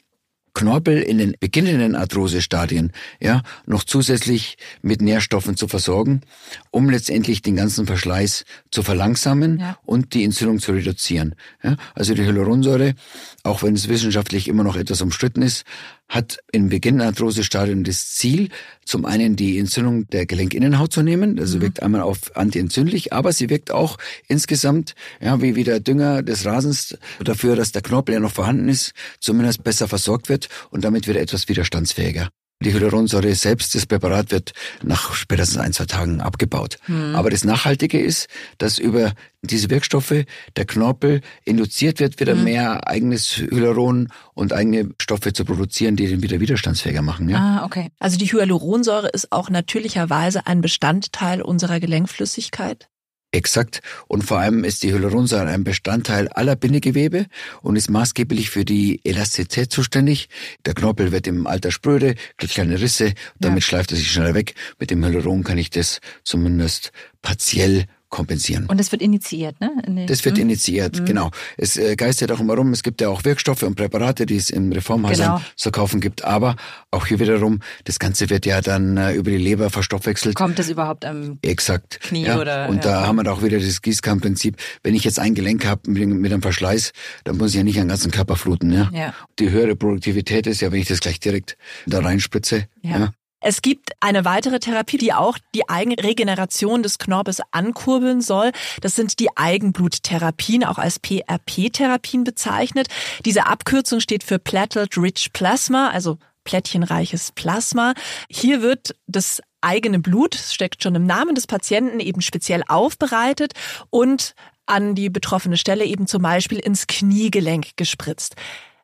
[SPEAKER 3] Knorpel in den beginnenden Arthrosestadien ja noch zusätzlich mit Nährstoffen zu versorgen, um letztendlich den ganzen Verschleiß zu verlangsamen ja. und die Entzündung zu reduzieren. Ja, also die Hyaluronsäure, auch wenn es wissenschaftlich immer noch etwas umstritten ist, hat im Beginn Arthrosestadium das Ziel, zum einen die Entzündung der Gelenkinnenhaut zu nehmen, also mhm. wirkt einmal auf antientzündlich, aber sie wirkt auch insgesamt, ja, wie, der Dünger des Rasens dafür, dass der Knorpel ja noch vorhanden ist, zumindest besser versorgt wird und damit wird er etwas widerstandsfähiger. Die Hyaluronsäure selbst, das Präparat wird nach spätestens ein, zwei Tagen abgebaut. Mhm. Aber das Nachhaltige ist, dass über diese Wirkstoffe der Knorpel induziert wird, wieder mhm. mehr eigenes Hyaluron und eigene Stoffe zu produzieren, die den wieder widerstandsfähiger machen. Ja?
[SPEAKER 1] Ah, okay. Also die Hyaluronsäure ist auch natürlicherweise ein Bestandteil unserer Gelenkflüssigkeit?
[SPEAKER 3] Exakt. Und vor allem ist die Hyaluronsäure ein Bestandteil aller Bindegewebe und ist maßgeblich für die Elastizität zuständig. Der Knorpel wird im Alter spröde, kriegt kleine Risse, damit ja. schleift er sich schneller weg. Mit dem Hyaluron kann ich das zumindest partiell kompensieren.
[SPEAKER 2] Und es wird initiiert, ne?
[SPEAKER 3] Das wird hm? initiiert, mhm. genau. Es äh, geistert auch immer rum, es gibt ja auch Wirkstoffe und Präparate, die es in Reformhäusern genau. zu kaufen gibt, aber auch hier wiederum, das Ganze wird ja dann äh, über die Leber verstoffwechselt.
[SPEAKER 2] Kommt es überhaupt am
[SPEAKER 3] Exakt.
[SPEAKER 2] Knie
[SPEAKER 3] ja.
[SPEAKER 2] oder?
[SPEAKER 3] Und ja. da haben wir auch wieder das Gießkannenprinzip. Wenn ich jetzt ein Gelenk habe mit, mit einem Verschleiß, dann muss ich ja nicht den ganzen Körper fluten. Ja? ja. Die höhere Produktivität ist ja, wenn ich das gleich direkt da reinspritze. Ja. ja.
[SPEAKER 1] Es gibt eine weitere Therapie, die auch die Eigenregeneration des Knorpels ankurbeln soll. Das sind die Eigenbluttherapien, auch als PRP-Therapien bezeichnet. Diese Abkürzung steht für Platelet Rich Plasma, also plättchenreiches Plasma. Hier wird das eigene Blut, steckt schon im Namen des Patienten, eben speziell aufbereitet und an die betroffene Stelle eben zum Beispiel ins Kniegelenk gespritzt.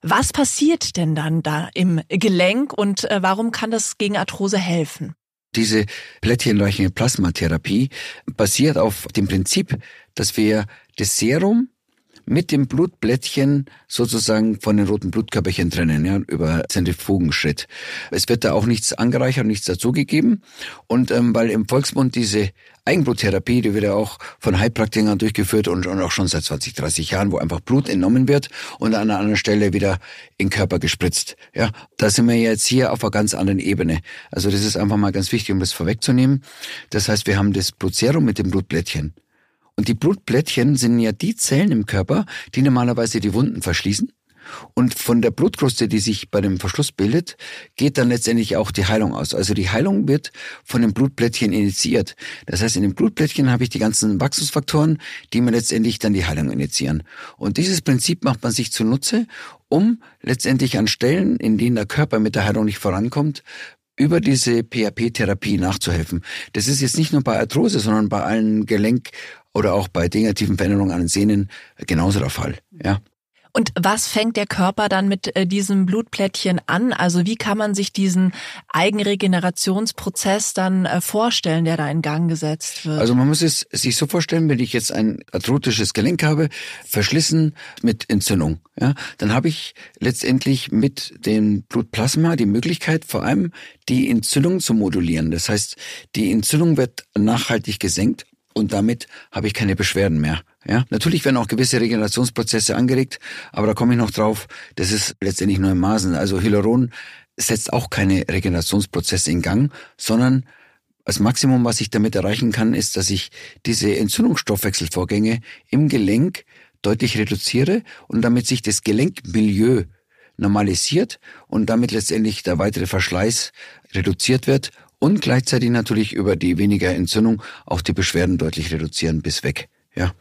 [SPEAKER 1] Was passiert denn dann da im Gelenk und äh, warum kann das gegen Arthrose helfen?
[SPEAKER 3] Diese plättchenleuchtende Plasmatherapie basiert auf dem Prinzip, dass wir das Serum mit dem Blutblättchen sozusagen von den roten Blutkörperchen trennen, ja, über Zentrifugenschritt. Es wird da auch nichts angereichert, nichts dazugegeben. Und ähm, weil im Volksmund diese Eigenbluttherapie, die wird ja auch von Heilpraktikern durchgeführt und, und auch schon seit 20, 30 Jahren, wo einfach Blut entnommen wird und an einer anderen Stelle wieder in den Körper gespritzt. Ja, da sind wir jetzt hier auf einer ganz anderen Ebene. Also das ist einfach mal ganz wichtig, um das vorwegzunehmen. Das heißt, wir haben das Blutserum mit dem Blutblättchen. Und die Blutblättchen sind ja die Zellen im Körper, die normalerweise die Wunden verschließen. Und von der Blutkruste, die sich bei dem Verschluss bildet, geht dann letztendlich auch die Heilung aus. Also die Heilung wird von den Blutblättchen initiiert. Das heißt, in den Blutblättchen habe ich die ganzen Wachstumsfaktoren, die mir letztendlich dann die Heilung initiieren. Und dieses Prinzip macht man sich zunutze, um letztendlich an Stellen, in denen der Körper mit der Heilung nicht vorankommt, über diese PHP-Therapie nachzuhelfen. Das ist jetzt nicht nur bei Arthrose, sondern bei allen Gelenk- oder auch bei degenerativen Veränderungen an den Sehnen genauso der Fall. Ja.
[SPEAKER 1] Und was fängt der Körper dann mit äh, diesem Blutplättchen an? Also wie kann man sich diesen Eigenregenerationsprozess dann äh, vorstellen, der da in Gang gesetzt wird?
[SPEAKER 3] Also man muss es sich so vorstellen, wenn ich jetzt ein arthrotisches Gelenk habe, verschlissen mit Entzündung, ja, dann habe ich letztendlich mit dem Blutplasma die Möglichkeit, vor allem die Entzündung zu modulieren. Das heißt, die Entzündung wird nachhaltig gesenkt und damit habe ich keine Beschwerden mehr. Ja, natürlich werden auch gewisse Regenerationsprozesse angeregt, aber da komme ich noch drauf. Das ist letztendlich nur im Maßen. Also Hyaluron setzt auch keine Regenerationsprozesse in Gang, sondern das Maximum, was ich damit erreichen kann, ist, dass ich diese Entzündungsstoffwechselvorgänge im Gelenk deutlich reduziere und damit sich das Gelenkmilieu normalisiert und damit letztendlich der weitere Verschleiß reduziert wird und gleichzeitig natürlich über die weniger Entzündung auch die Beschwerden deutlich reduzieren bis weg. Ja.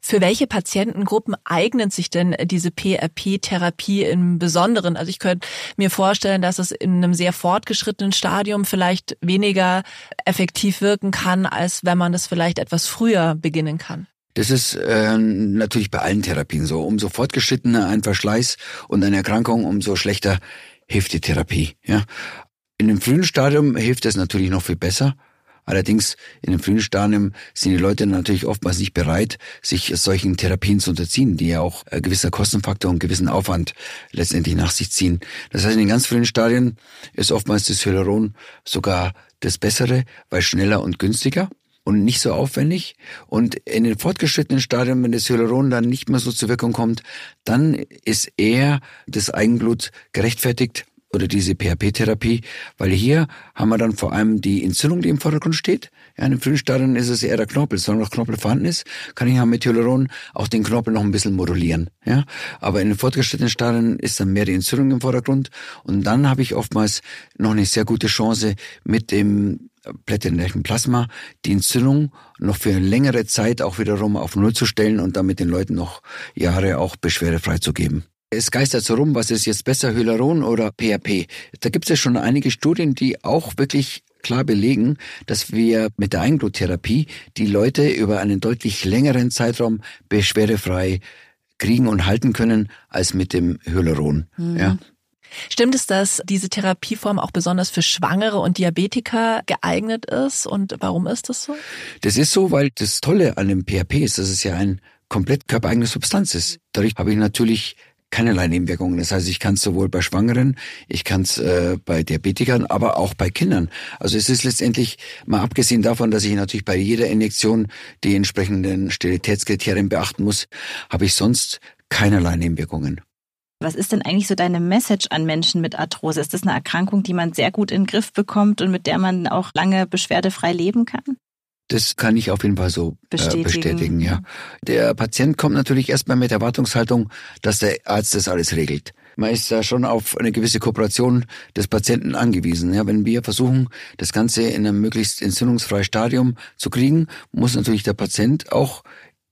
[SPEAKER 1] Für welche Patientengruppen eignet sich denn diese PRP-Therapie im Besonderen? Also ich könnte mir vorstellen, dass es in einem sehr fortgeschrittenen Stadium vielleicht weniger effektiv wirken kann, als wenn man das vielleicht etwas früher beginnen kann.
[SPEAKER 3] Das ist äh, natürlich bei allen Therapien so. Umso fortgeschrittener ein Verschleiß und eine Erkrankung, umso schlechter hilft die Therapie. Ja. In dem frühen Stadium hilft es natürlich noch viel besser. Allerdings in dem frühen Stadium sind die Leute natürlich oftmals nicht bereit, sich solchen Therapien zu unterziehen, die ja auch äh, gewisser Kostenfaktor und gewissen Aufwand letztendlich nach sich ziehen. Das heißt, in den ganz frühen Stadien ist oftmals das Hyaluron sogar das Bessere, weil schneller und günstiger und nicht so aufwendig. Und in den fortgeschrittenen Stadien, wenn das Hyaluron dann nicht mehr so zur Wirkung kommt, dann ist eher das Eigenblut gerechtfertigt, oder diese PHP-Therapie, weil hier haben wir dann vor allem die Entzündung, die im Vordergrund steht. Ja, in den frühen Stadien ist es eher der Knorpel. Solange noch Knorpel vorhanden ist, kann ich mit Hyaluron auch den Knorpel noch ein bisschen modulieren. Ja, aber in den fortgeschrittenen Stadien ist dann mehr die Entzündung im Vordergrund und dann habe ich oftmals noch eine sehr gute Chance mit dem plätternächten Plasma die Entzündung noch für längere Zeit auch wiederum auf Null zu stellen und damit den Leuten noch Jahre auch beschwerdefrei zu geben. Es geistert so rum, was ist jetzt besser, Hyaluron oder PHP? Da gibt es ja schon einige Studien, die auch wirklich klar belegen, dass wir mit der Eigenbluttherapie die Leute über einen deutlich längeren Zeitraum beschwerdefrei kriegen und halten können als mit dem Hyaluron. Mhm. Ja.
[SPEAKER 1] Stimmt es, dass diese Therapieform auch besonders für Schwangere und Diabetiker geeignet ist? Und warum ist das so?
[SPEAKER 3] Das ist so, weil das Tolle an dem PHP ist, dass es ja ein komplett körpereigene Substanz ist. Dadurch habe ich natürlich keinerlei Nebenwirkungen. Das heißt, ich kann es sowohl bei Schwangeren, ich kann es äh, bei Diabetikern, aber auch bei Kindern. Also es ist letztendlich, mal abgesehen davon, dass ich natürlich bei jeder Injektion die entsprechenden Sterilitätskriterien beachten muss, habe ich sonst keinerlei Nebenwirkungen.
[SPEAKER 2] Was ist denn eigentlich so deine Message an Menschen mit Arthrose? Ist das eine Erkrankung, die man sehr gut in den Griff bekommt und mit der man auch lange beschwerdefrei leben kann?
[SPEAKER 3] Das kann ich auf jeden Fall so äh, bestätigen. Äh, bestätigen, ja. Der Patient kommt natürlich erstmal mit Erwartungshaltung, dass der Arzt das alles regelt. Man ist da schon auf eine gewisse Kooperation des Patienten angewiesen. Ja, wenn wir versuchen, das Ganze in einem möglichst entzündungsfreien Stadium zu kriegen, muss natürlich der Patient auch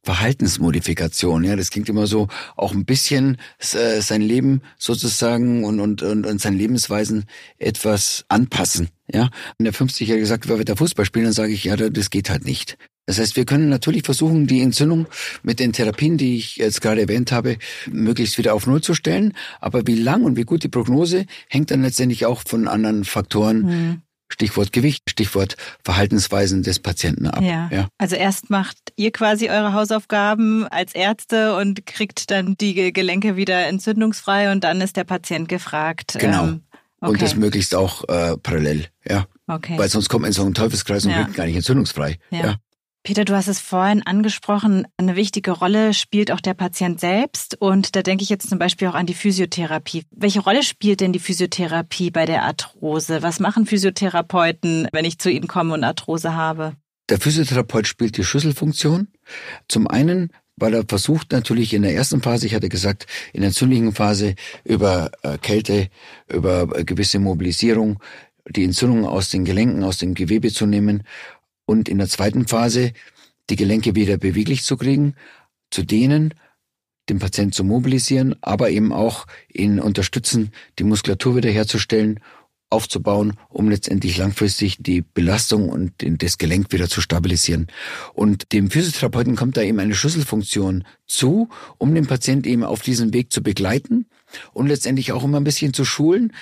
[SPEAKER 3] Verhaltensmodifikation. Ja, das klingt immer so, auch ein bisschen äh, sein Leben sozusagen und, und, und, und sein Lebensweisen etwas anpassen. Ja, wenn der 50-Jährige gesagt, wer wird der Fußball spielen, dann sage ich, ja, das geht halt nicht. Das heißt, wir können natürlich versuchen, die Entzündung mit den Therapien, die ich jetzt gerade erwähnt habe, möglichst wieder auf Null zu stellen. Aber wie lang und wie gut die Prognose hängt dann letztendlich auch von anderen Faktoren mhm. Stichwort Gewicht, Stichwort Verhaltensweisen des Patienten ab.
[SPEAKER 2] Ja. ja. Also erst macht ihr quasi eure Hausaufgaben als Ärzte und kriegt dann die Gelenke wieder entzündungsfrei und dann ist der Patient gefragt.
[SPEAKER 3] Genau. Ähm, okay. Und das möglichst auch äh, parallel, ja. Okay. Weil sonst kommt man in so einen Teufelskreis und ja. wird gar nicht entzündungsfrei. Ja. ja.
[SPEAKER 2] Peter, du hast es vorhin angesprochen, eine wichtige Rolle spielt auch der Patient selbst. Und da denke ich jetzt zum Beispiel auch an die Physiotherapie. Welche Rolle spielt denn die Physiotherapie bei der Arthrose? Was machen Physiotherapeuten, wenn ich zu ihnen komme und Arthrose habe?
[SPEAKER 3] Der Physiotherapeut spielt die Schlüsselfunktion. Zum einen weil er versucht natürlich in der ersten Phase, ich hatte gesagt, in der entzündlichen Phase über äh, Kälte, über äh, gewisse Mobilisierung, die Entzündung aus den Gelenken, aus dem Gewebe zu nehmen und in der zweiten Phase die Gelenke wieder beweglich zu kriegen, zu dehnen, den Patienten zu mobilisieren, aber eben auch ihn unterstützen, die Muskulatur wiederherzustellen, aufzubauen, um letztendlich langfristig die Belastung und das Gelenk wieder zu stabilisieren. Und dem Physiotherapeuten kommt da eben eine Schlüsselfunktion zu, um den Patienten eben auf diesem Weg zu begleiten und letztendlich auch immer ein bisschen zu schulen,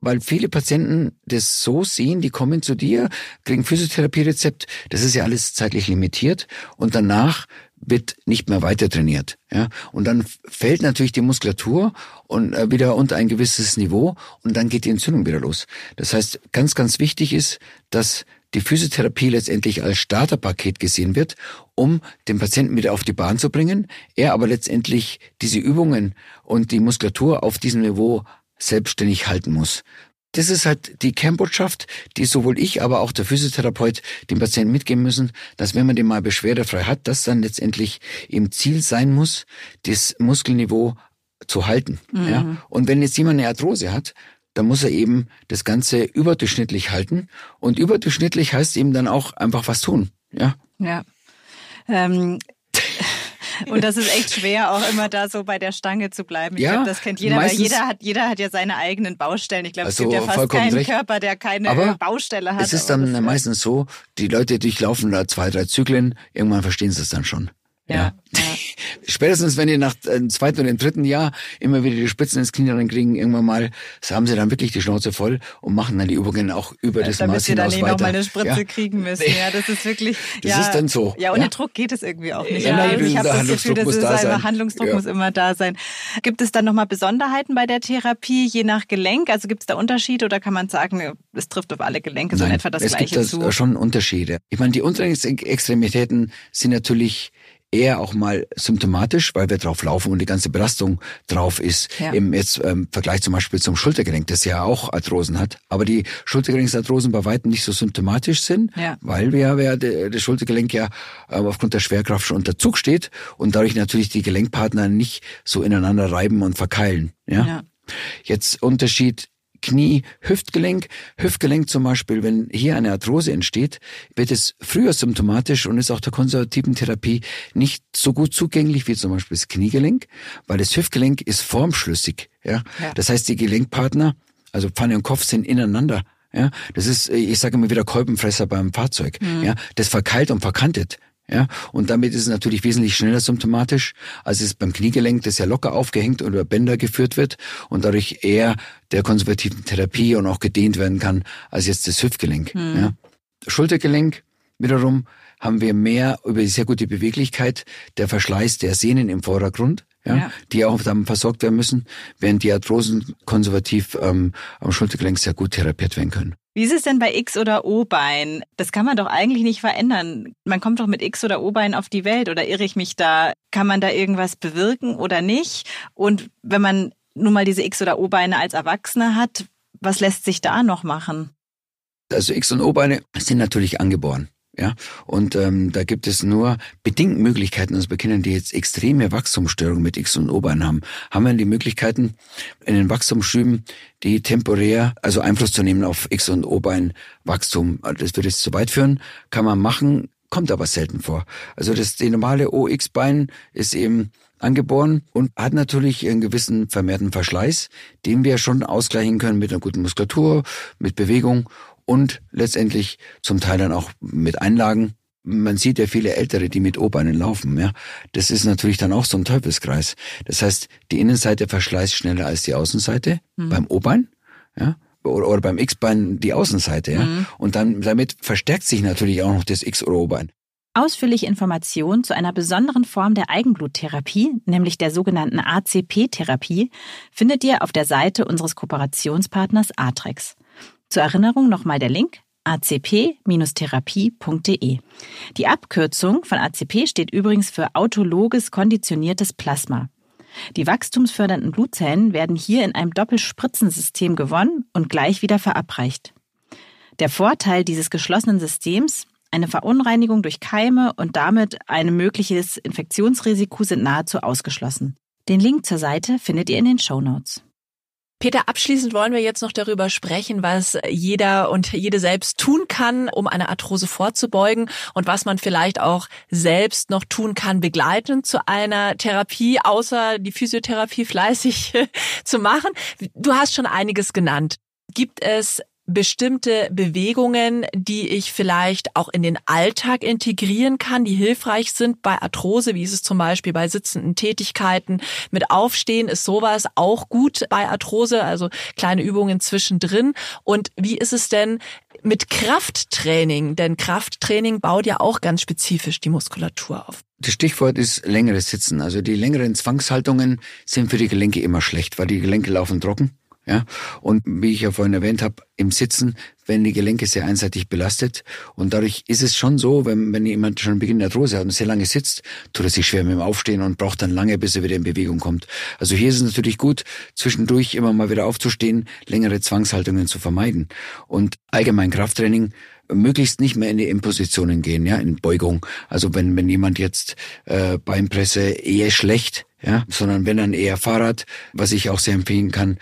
[SPEAKER 3] weil viele Patienten das so sehen, die kommen zu dir, kriegen Physiotherapierezept, das ist ja alles zeitlich limitiert und danach wird nicht mehr weiter trainiert. Ja? Und dann fällt natürlich die Muskulatur und äh, wieder unter ein gewisses Niveau und dann geht die Entzündung wieder los. Das heißt, ganz, ganz wichtig ist, dass die Physiotherapie letztendlich als Starterpaket gesehen wird, um den Patienten wieder auf die Bahn zu bringen, er aber letztendlich diese Übungen und die Muskulatur auf diesem Niveau selbstständig halten muss. Das ist halt die Kernbotschaft, die sowohl ich, aber auch der Physiotherapeut dem Patienten mitgeben müssen, dass wenn man den mal beschwerdefrei hat, das dann letztendlich im Ziel sein muss, das Muskelniveau zu halten. Mhm. Ja? Und wenn jetzt jemand eine Arthrose hat, dann muss er eben das Ganze überdurchschnittlich halten. Und überdurchschnittlich heißt eben dann auch einfach was tun. Ja.
[SPEAKER 2] Ja. Ähm, und das ist echt schwer, auch immer da so bei der Stange zu bleiben. Ich ja, glaube, das kennt jeder, weil jeder hat, jeder hat ja seine eigenen Baustellen. Ich glaube, also es gibt ja fast keinen recht. Körper, der keine aber Baustelle hat.
[SPEAKER 3] Es ist dann meistens so, die Leute durchlaufen da zwei, drei Zyklen, irgendwann verstehen sie es dann schon. Ja. ja. Spätestens, wenn die nach dem zweiten oder dem dritten Jahr immer wieder die Spitzen ins Knie kriegen, irgendwann mal, so haben sie dann wirklich die Schnauze voll und machen dann die Übungen auch über das Maß hinaus
[SPEAKER 2] weiter. Damit sie dann noch mal eine Spritze ja. kriegen müssen. Ja, das ist wirklich.
[SPEAKER 3] Das ja, ist dann so.
[SPEAKER 2] Ja, ohne. Druck geht es irgendwie auch nicht. Ja, also ich habe das Gefühl, dass es da Handlungsdruck muss immer da sein. Gibt es dann nochmal Besonderheiten bei der Therapie, je nach Gelenk? Also gibt es da Unterschiede oder kann man sagen, es trifft auf alle Gelenke so in etwa das
[SPEAKER 3] es
[SPEAKER 2] Gleiche
[SPEAKER 3] gibt zu? schon Unterschiede. Ich meine, die unteren Extremitäten sind natürlich eher auch mal symptomatisch, weil wir drauf laufen und die ganze Belastung drauf ist. Ja. Im jetzt ähm, Vergleich zum Beispiel zum Schultergelenk, das ja auch Arthrosen hat, aber die Schultergelenksarthrosen bei weitem nicht so symptomatisch sind, ja. weil wir ja das Schultergelenk ja äh, aufgrund der Schwerkraft schon unter Zug steht und dadurch natürlich die Gelenkpartner nicht so ineinander reiben und verkeilen. Ja. ja. Jetzt Unterschied Knie, Hüftgelenk. Hüftgelenk zum Beispiel, wenn hier eine Arthrose entsteht, wird es früher symptomatisch und ist auch der konservativen Therapie nicht so gut zugänglich wie zum Beispiel das Kniegelenk, weil das Hüftgelenk ist formschlüssig. Ja? ja. Das heißt, die Gelenkpartner, also Pfanne und Kopf, sind ineinander. Ja, das ist, ich sage immer wieder Kolbenfresser beim Fahrzeug. Mhm. Ja, das verkeilt und verkantet. Ja, und damit ist es natürlich wesentlich schneller symptomatisch, als es beim Kniegelenk, das ja locker aufgehängt und über Bänder geführt wird und dadurch eher der konservativen Therapie und auch gedehnt werden kann, als jetzt das Hüftgelenk. Mhm. Ja. Schultergelenk wiederum haben wir mehr über die sehr gute Beweglichkeit, der Verschleiß der Sehnen im Vordergrund, ja, ja. die auch dann versorgt werden müssen, während die Arthrosen konservativ ähm, am Schultergelenk sehr gut therapiert werden können.
[SPEAKER 2] Wie ist es denn bei X- oder O-Bein? Das kann man doch eigentlich nicht verändern. Man kommt doch mit X- oder O-Bein auf die Welt oder irre ich mich da? Kann man da irgendwas bewirken oder nicht? Und wenn man nun mal diese X- oder O-Beine als Erwachsene hat, was lässt sich da noch machen?
[SPEAKER 3] Also X- und O-Beine sind natürlich angeboren. Ja, und ähm, da gibt es nur bedingt Möglichkeiten, also bei Kindern, die jetzt extreme Wachstumsstörungen mit X- und O-Bein haben, haben wir die Möglichkeiten, in den Wachstumsschüben, die temporär, also Einfluss zu nehmen auf X- und O-Bein Wachstum. Das würde jetzt zu weit führen, kann man machen, kommt aber selten vor. Also das die normale OX-Bein ist eben angeboren und hat natürlich einen gewissen vermehrten Verschleiß, den wir schon ausgleichen können mit einer guten Muskulatur, mit Bewegung und letztendlich zum Teil dann auch mit Einlagen. Man sieht ja viele Ältere, die mit O-Beinen laufen, ja. Das ist natürlich dann auch so ein Teufelskreis. Das heißt, die Innenseite verschleißt schneller als die Außenseite mhm. beim O-Bein, ja. Oder, oder beim X-Bein die Außenseite, ja. Mhm. Und dann, damit verstärkt sich natürlich auch noch das X- oder O-Bein.
[SPEAKER 2] Ausführliche Informationen zu einer besonderen Form der Eigenbluttherapie, nämlich der sogenannten ACP-Therapie, findet ihr auf der Seite unseres Kooperationspartners Atrex. Zur Erinnerung nochmal der Link acp-therapie.de. Die Abkürzung von ACP steht übrigens für autologes konditioniertes Plasma. Die wachstumsfördernden Blutzellen werden hier in einem Doppelspritzensystem gewonnen und gleich wieder verabreicht. Der Vorteil dieses geschlossenen Systems, eine Verunreinigung durch Keime und damit ein mögliches Infektionsrisiko sind nahezu ausgeschlossen. Den Link zur Seite findet ihr in den Show Notes. Peter, abschließend wollen wir jetzt noch darüber sprechen, was jeder und jede selbst tun kann, um eine Arthrose vorzubeugen und was man vielleicht auch selbst noch tun kann, begleitend zu einer Therapie, außer die Physiotherapie fleißig zu machen. Du hast schon einiges genannt. Gibt es
[SPEAKER 1] bestimmte Bewegungen, die ich vielleicht auch in den Alltag integrieren kann, die hilfreich sind bei Arthrose, wie ist es zum Beispiel bei sitzenden Tätigkeiten mit Aufstehen, ist sowas auch gut bei Arthrose, also kleine Übungen zwischendrin. Und wie ist es denn mit Krafttraining? Denn Krafttraining baut ja auch ganz spezifisch die Muskulatur auf.
[SPEAKER 3] Das Stichwort ist längeres Sitzen. Also die längeren Zwangshaltungen sind für die Gelenke immer schlecht, weil die Gelenke laufen trocken. Ja, und wie ich ja vorhin erwähnt habe, im Sitzen werden die Gelenke sehr einseitig belastet und dadurch ist es schon so, wenn, wenn jemand schon Beginn der Arthrose hat und sehr lange sitzt, tut er sich schwer mit dem Aufstehen und braucht dann lange, bis er wieder in Bewegung kommt. Also hier ist es natürlich gut, zwischendurch immer mal wieder aufzustehen, längere Zwangshaltungen zu vermeiden und allgemein Krafttraining möglichst nicht mehr in die Impositionen gehen, ja, in Beugung. Also wenn, wenn jemand jetzt äh, Beinpresse eher schlecht, ja, sondern wenn dann eher Fahrrad, was ich auch sehr empfehlen kann,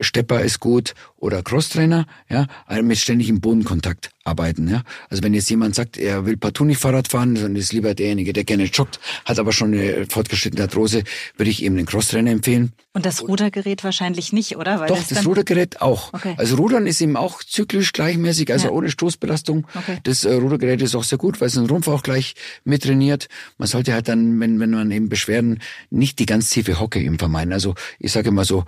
[SPEAKER 3] Stepper ist gut oder Crosstrainer, ja, mit ständigem Bodenkontakt arbeiten, ja. Also wenn jetzt jemand sagt, er will partout nicht Fahrrad fahren, dann ist lieber derjenige, der gerne joggt, hat aber schon eine fortgeschrittene Arthrose, würde ich ihm den Crosstrainer empfehlen.
[SPEAKER 2] Und das Rudergerät wahrscheinlich nicht, oder?
[SPEAKER 3] Weil Doch, das, das Rudergerät auch. Okay. Also Rudern ist eben auch zyklisch gleichmäßig, also ja. ohne Stoßbelastung. Okay. Das äh, Rudergerät ist auch sehr gut, weil es den Rumpf auch gleich mittrainiert. Man sollte halt dann, wenn, wenn man eben Beschwerden, nicht die ganz tiefe Hocke eben vermeiden. Also ich sage immer so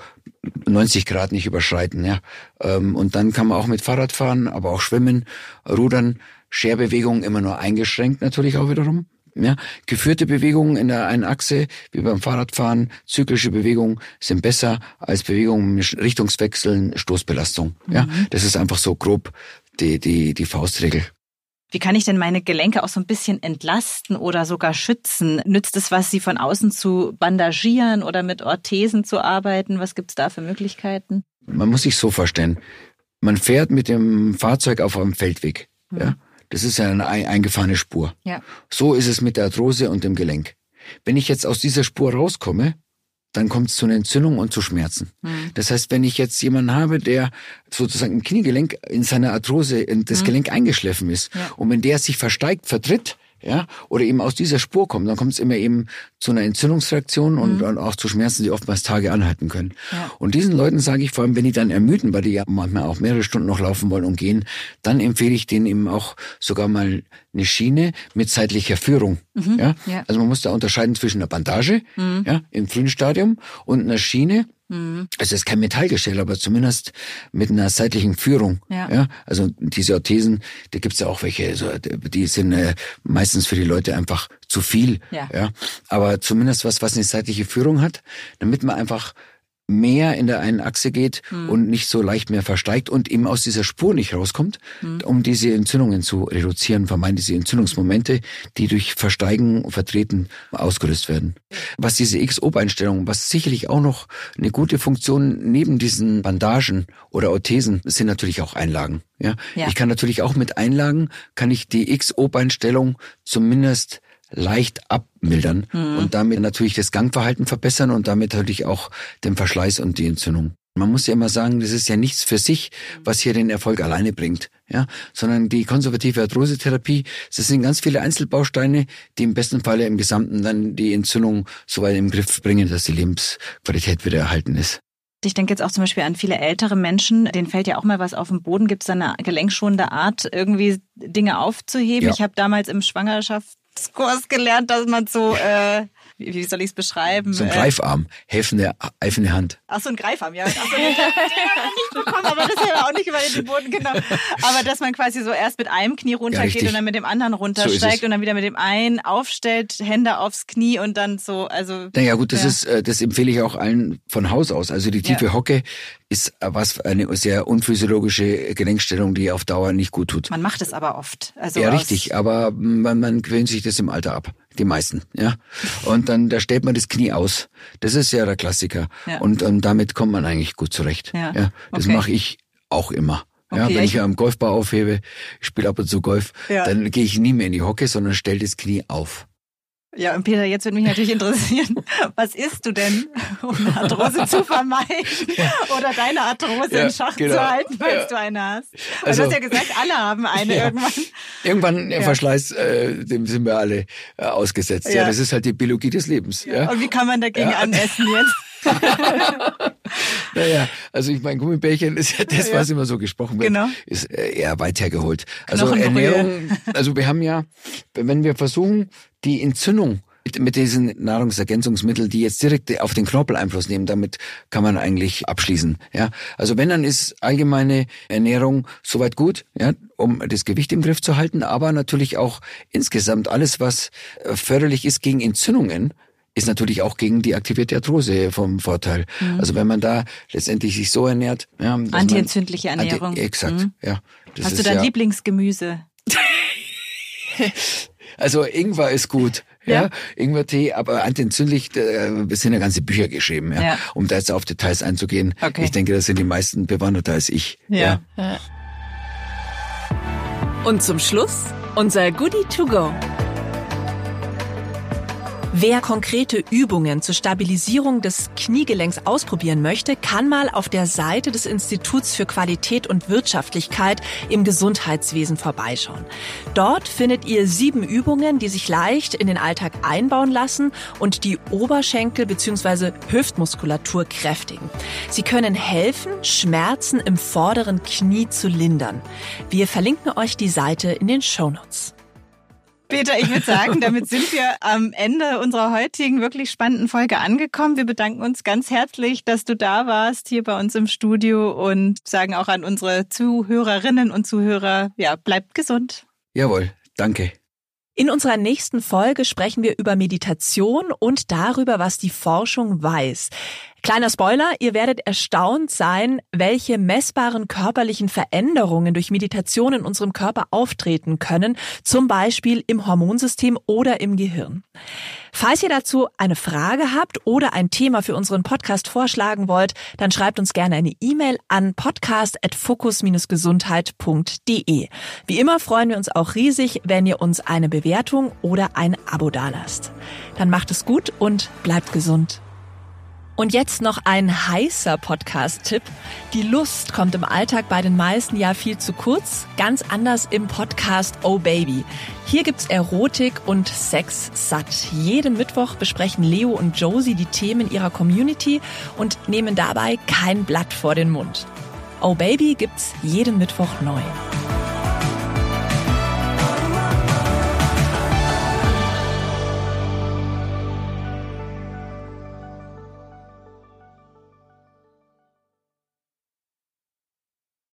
[SPEAKER 3] 90 Grad nicht überschreiten, ja. Ähm, und dann kann man auch mit Fahrrad fahren, aber auch schwimmen, rudern, Scherbewegung immer nur eingeschränkt natürlich auch wiederum. Ja, geführte Bewegungen in der einen Achse, wie beim Fahrradfahren, zyklische Bewegungen sind besser als Bewegungen mit Richtungswechseln, Stoßbelastung. Ja, mhm. das ist einfach so grob die, die, die Faustregel.
[SPEAKER 2] Wie kann ich denn meine Gelenke auch so ein bisschen entlasten oder sogar schützen? Nützt es was, sie von außen zu bandagieren oder mit Orthesen zu arbeiten? Was gibt's da für Möglichkeiten?
[SPEAKER 3] Man muss sich so vorstellen. Man fährt mit dem Fahrzeug auf einem Feldweg. Mhm. Ja? Das ist ja eine eingefahrene Spur. Ja. So ist es mit der Arthrose und dem Gelenk. Wenn ich jetzt aus dieser Spur rauskomme, dann kommt es zu einer Entzündung und zu Schmerzen. Mhm. Das heißt, wenn ich jetzt jemanden habe, der sozusagen im Kniegelenk in seiner Arthrose in das mhm. Gelenk eingeschliffen ist ja. und wenn der sich versteigt, vertritt, ja, oder eben aus dieser Spur kommt, dann kommt es immer eben zu einer Entzündungsreaktion mhm. und, und, auch zu Schmerzen, die oftmals Tage anhalten können. Ja. Und diesen Leuten sage ich vor allem, wenn die dann ermüden, weil die ja manchmal auch mehrere Stunden noch laufen wollen und gehen, dann empfehle ich denen eben auch sogar mal eine Schiene mit zeitlicher Führung. Mhm. Ja? ja? Also man muss da unterscheiden zwischen einer Bandage mhm. ja, im frühen Stadium und einer Schiene, Mhm. Es ist kein Metallgestell, aber zumindest mit einer seitlichen Führung. Ja. ja? Also diese Orthesen, da gibt's ja auch welche, also die sind äh, meistens für die Leute einfach zu viel. Ja. ja. Aber zumindest was, was eine seitliche Führung hat, damit man einfach mehr in der einen Achse geht mhm. und nicht so leicht mehr versteigt und eben aus dieser Spur nicht rauskommt, mhm. um diese Entzündungen zu reduzieren, vermeiden diese Entzündungsmomente, die durch Versteigen und Vertreten ausgelöst werden. Was diese XO-Einstellung, was sicherlich auch noch eine gute Funktion neben diesen Bandagen oder Orthesen sind natürlich auch Einlagen. Ja? ja. Ich kann natürlich auch mit Einlagen, kann ich die XO-Beinstellung zumindest leicht abmildern mhm. und damit natürlich das Gangverhalten verbessern und damit natürlich auch den Verschleiß und die Entzündung. Man muss ja immer sagen, das ist ja nichts für sich, was hier den Erfolg alleine bringt, ja, sondern die konservative Arthrosetherapie, das sind ganz viele Einzelbausteine, die im besten Falle im Gesamten dann die Entzündung so weit im Griff bringen, dass die Lebensqualität wieder erhalten ist.
[SPEAKER 2] Ich denke jetzt auch zum Beispiel an viele ältere Menschen, denen fällt ja auch mal was auf den Boden. Gibt es eine gelenkschonende Art, irgendwie Dinge aufzuheben? Ja. Ich habe damals im Schwangerschaft Kurs gelernt, dass man so, äh, wie, soll ich es beschreiben?
[SPEAKER 3] So ein äh, Greifarm, helfende, helfende Hand.
[SPEAKER 2] Ach so, ein Greifarm, ja. Ach so, den, den nicht bekommen, aber das hätte auch nicht über den Boden genommen. Aber dass man quasi so erst mit einem Knie runtergeht ja, und dann mit dem anderen runtersteigt so und dann wieder mit dem einen aufstellt, Hände aufs Knie und dann so, also.
[SPEAKER 3] Naja gut, das ja. ist, äh, das empfehle ich auch allen von Haus aus. Also die tiefe ja. Hocke ist was eine sehr unphysiologische Gelenkstellung, die auf Dauer nicht gut tut.
[SPEAKER 2] Man macht es aber oft.
[SPEAKER 3] Also ja, richtig, aber man, man gewöhnt sich das im Alter ab. Die meisten, ja. Und dann, da stellt man das Knie aus. Das ist ja der Klassiker. Ja. Und, und damit kommt man eigentlich gut zurecht. Ja. ja das okay. mache ich auch immer. Okay, ja, wenn ich, ich am Golfbau aufhebe, ich spiele ab und zu Golf, ja. dann gehe ich nie mehr in die Hocke, sondern stelle das Knie auf.
[SPEAKER 2] Ja, und Peter, jetzt würde mich natürlich interessieren, was isst du denn, um eine Arthrose zu vermeiden oder deine Arthrose ja, in Schach genau. zu halten, falls ja. du eine hast? Aber also, du hast ja gesagt, alle haben eine ja. irgendwann.
[SPEAKER 3] Irgendwann ja. Verschleiß, äh, dem sind wir alle äh, ausgesetzt. Ja. das ist halt die Biologie des Lebens. Ja.
[SPEAKER 2] Und wie kann man dagegen anessen jetzt?
[SPEAKER 3] Naja, also ich meine, Gummibärchen ist ja das, was immer so gesprochen wird,
[SPEAKER 2] Genau.
[SPEAKER 3] ist äh, eher weit hergeholt. Also. Ernährung, also wir haben ja, wenn wir versuchen, die Entzündung mit- mit diesen Nahrungsergänzungsmitteln, die jetzt direkt auf den Knorpel Einfluss nehmen, damit kann man eigentlich abschließen. Ja, also wenn dann ist allgemeine Ernährung soweit gut, ja, um das Gewicht im Griff zu halten, aber natürlich auch insgesamt alles, was äh, förderlich ist gegen Entzündungen, ist natürlich auch gegen die aktivierte Arthrose vom Vorteil. Also wenn man da letztendlich sich so ernährt, ja, man-
[SPEAKER 2] Antientzündliche Ernährung.
[SPEAKER 3] Anti, exakt,
[SPEAKER 2] Mhm.
[SPEAKER 3] ja.
[SPEAKER 2] Hast du dein
[SPEAKER 3] ja,
[SPEAKER 2] Lieblingsgemüse?
[SPEAKER 3] Also Ingwer ist gut. Ja,
[SPEAKER 2] Ja.
[SPEAKER 3] Ingwertee, aber antientzündlich, äh, es sind ja ganze Bücher geschrieben, ja,
[SPEAKER 2] Ja.
[SPEAKER 3] um da jetzt auf Details einzugehen.
[SPEAKER 2] Okay.
[SPEAKER 3] Ich denke, das sind die meisten bewanderter als ich.
[SPEAKER 2] Ja.
[SPEAKER 1] Und zum Schluss unser Goodie to go. Wer konkrete Übungen zur Stabilisierung des Kniegelenks ausprobieren möchte, kann mal auf der Seite des Instituts für Qualität und Wirtschaftlichkeit im Gesundheitswesen vorbeischauen. Dort findet ihr sieben Übungen, die sich leicht in den Alltag einbauen lassen und die Oberschenkel bzw. Hüftmuskulatur kräftigen. Sie können helfen, Schmerzen im vorderen Knie zu lindern. Wir verlinken euch die Seite in den Shownotes.
[SPEAKER 2] Peter, ich würde sagen, damit sind wir am Ende unserer heutigen wirklich spannenden Folge angekommen. Wir bedanken uns ganz herzlich, dass du da warst hier bei uns im Studio und sagen auch an unsere Zuhörerinnen und Zuhörer, ja, bleibt gesund.
[SPEAKER 3] Jawohl, danke.
[SPEAKER 1] In unserer nächsten Folge sprechen wir über Meditation und darüber, was die Forschung weiß. Kleiner Spoiler, ihr werdet erstaunt sein, welche messbaren körperlichen Veränderungen durch Meditation in unserem Körper auftreten können, zum Beispiel im Hormonsystem oder im Gehirn. Falls ihr dazu eine Frage habt oder ein Thema für unseren Podcast vorschlagen wollt, dann schreibt uns gerne eine E-Mail an podcast.fokus-gesundheit.de. Wie immer freuen wir uns auch riesig, wenn ihr uns eine Bewertung oder ein Abo dalasst. Dann macht es gut und bleibt gesund. Und jetzt noch ein heißer Podcast-Tipp. Die Lust kommt im Alltag bei den meisten ja viel zu kurz. Ganz anders im Podcast Oh Baby. Hier gibt's Erotik und Sex satt. Jeden Mittwoch besprechen Leo und Josie die Themen ihrer Community und nehmen dabei kein Blatt vor den Mund. Oh Baby gibt's jeden Mittwoch neu.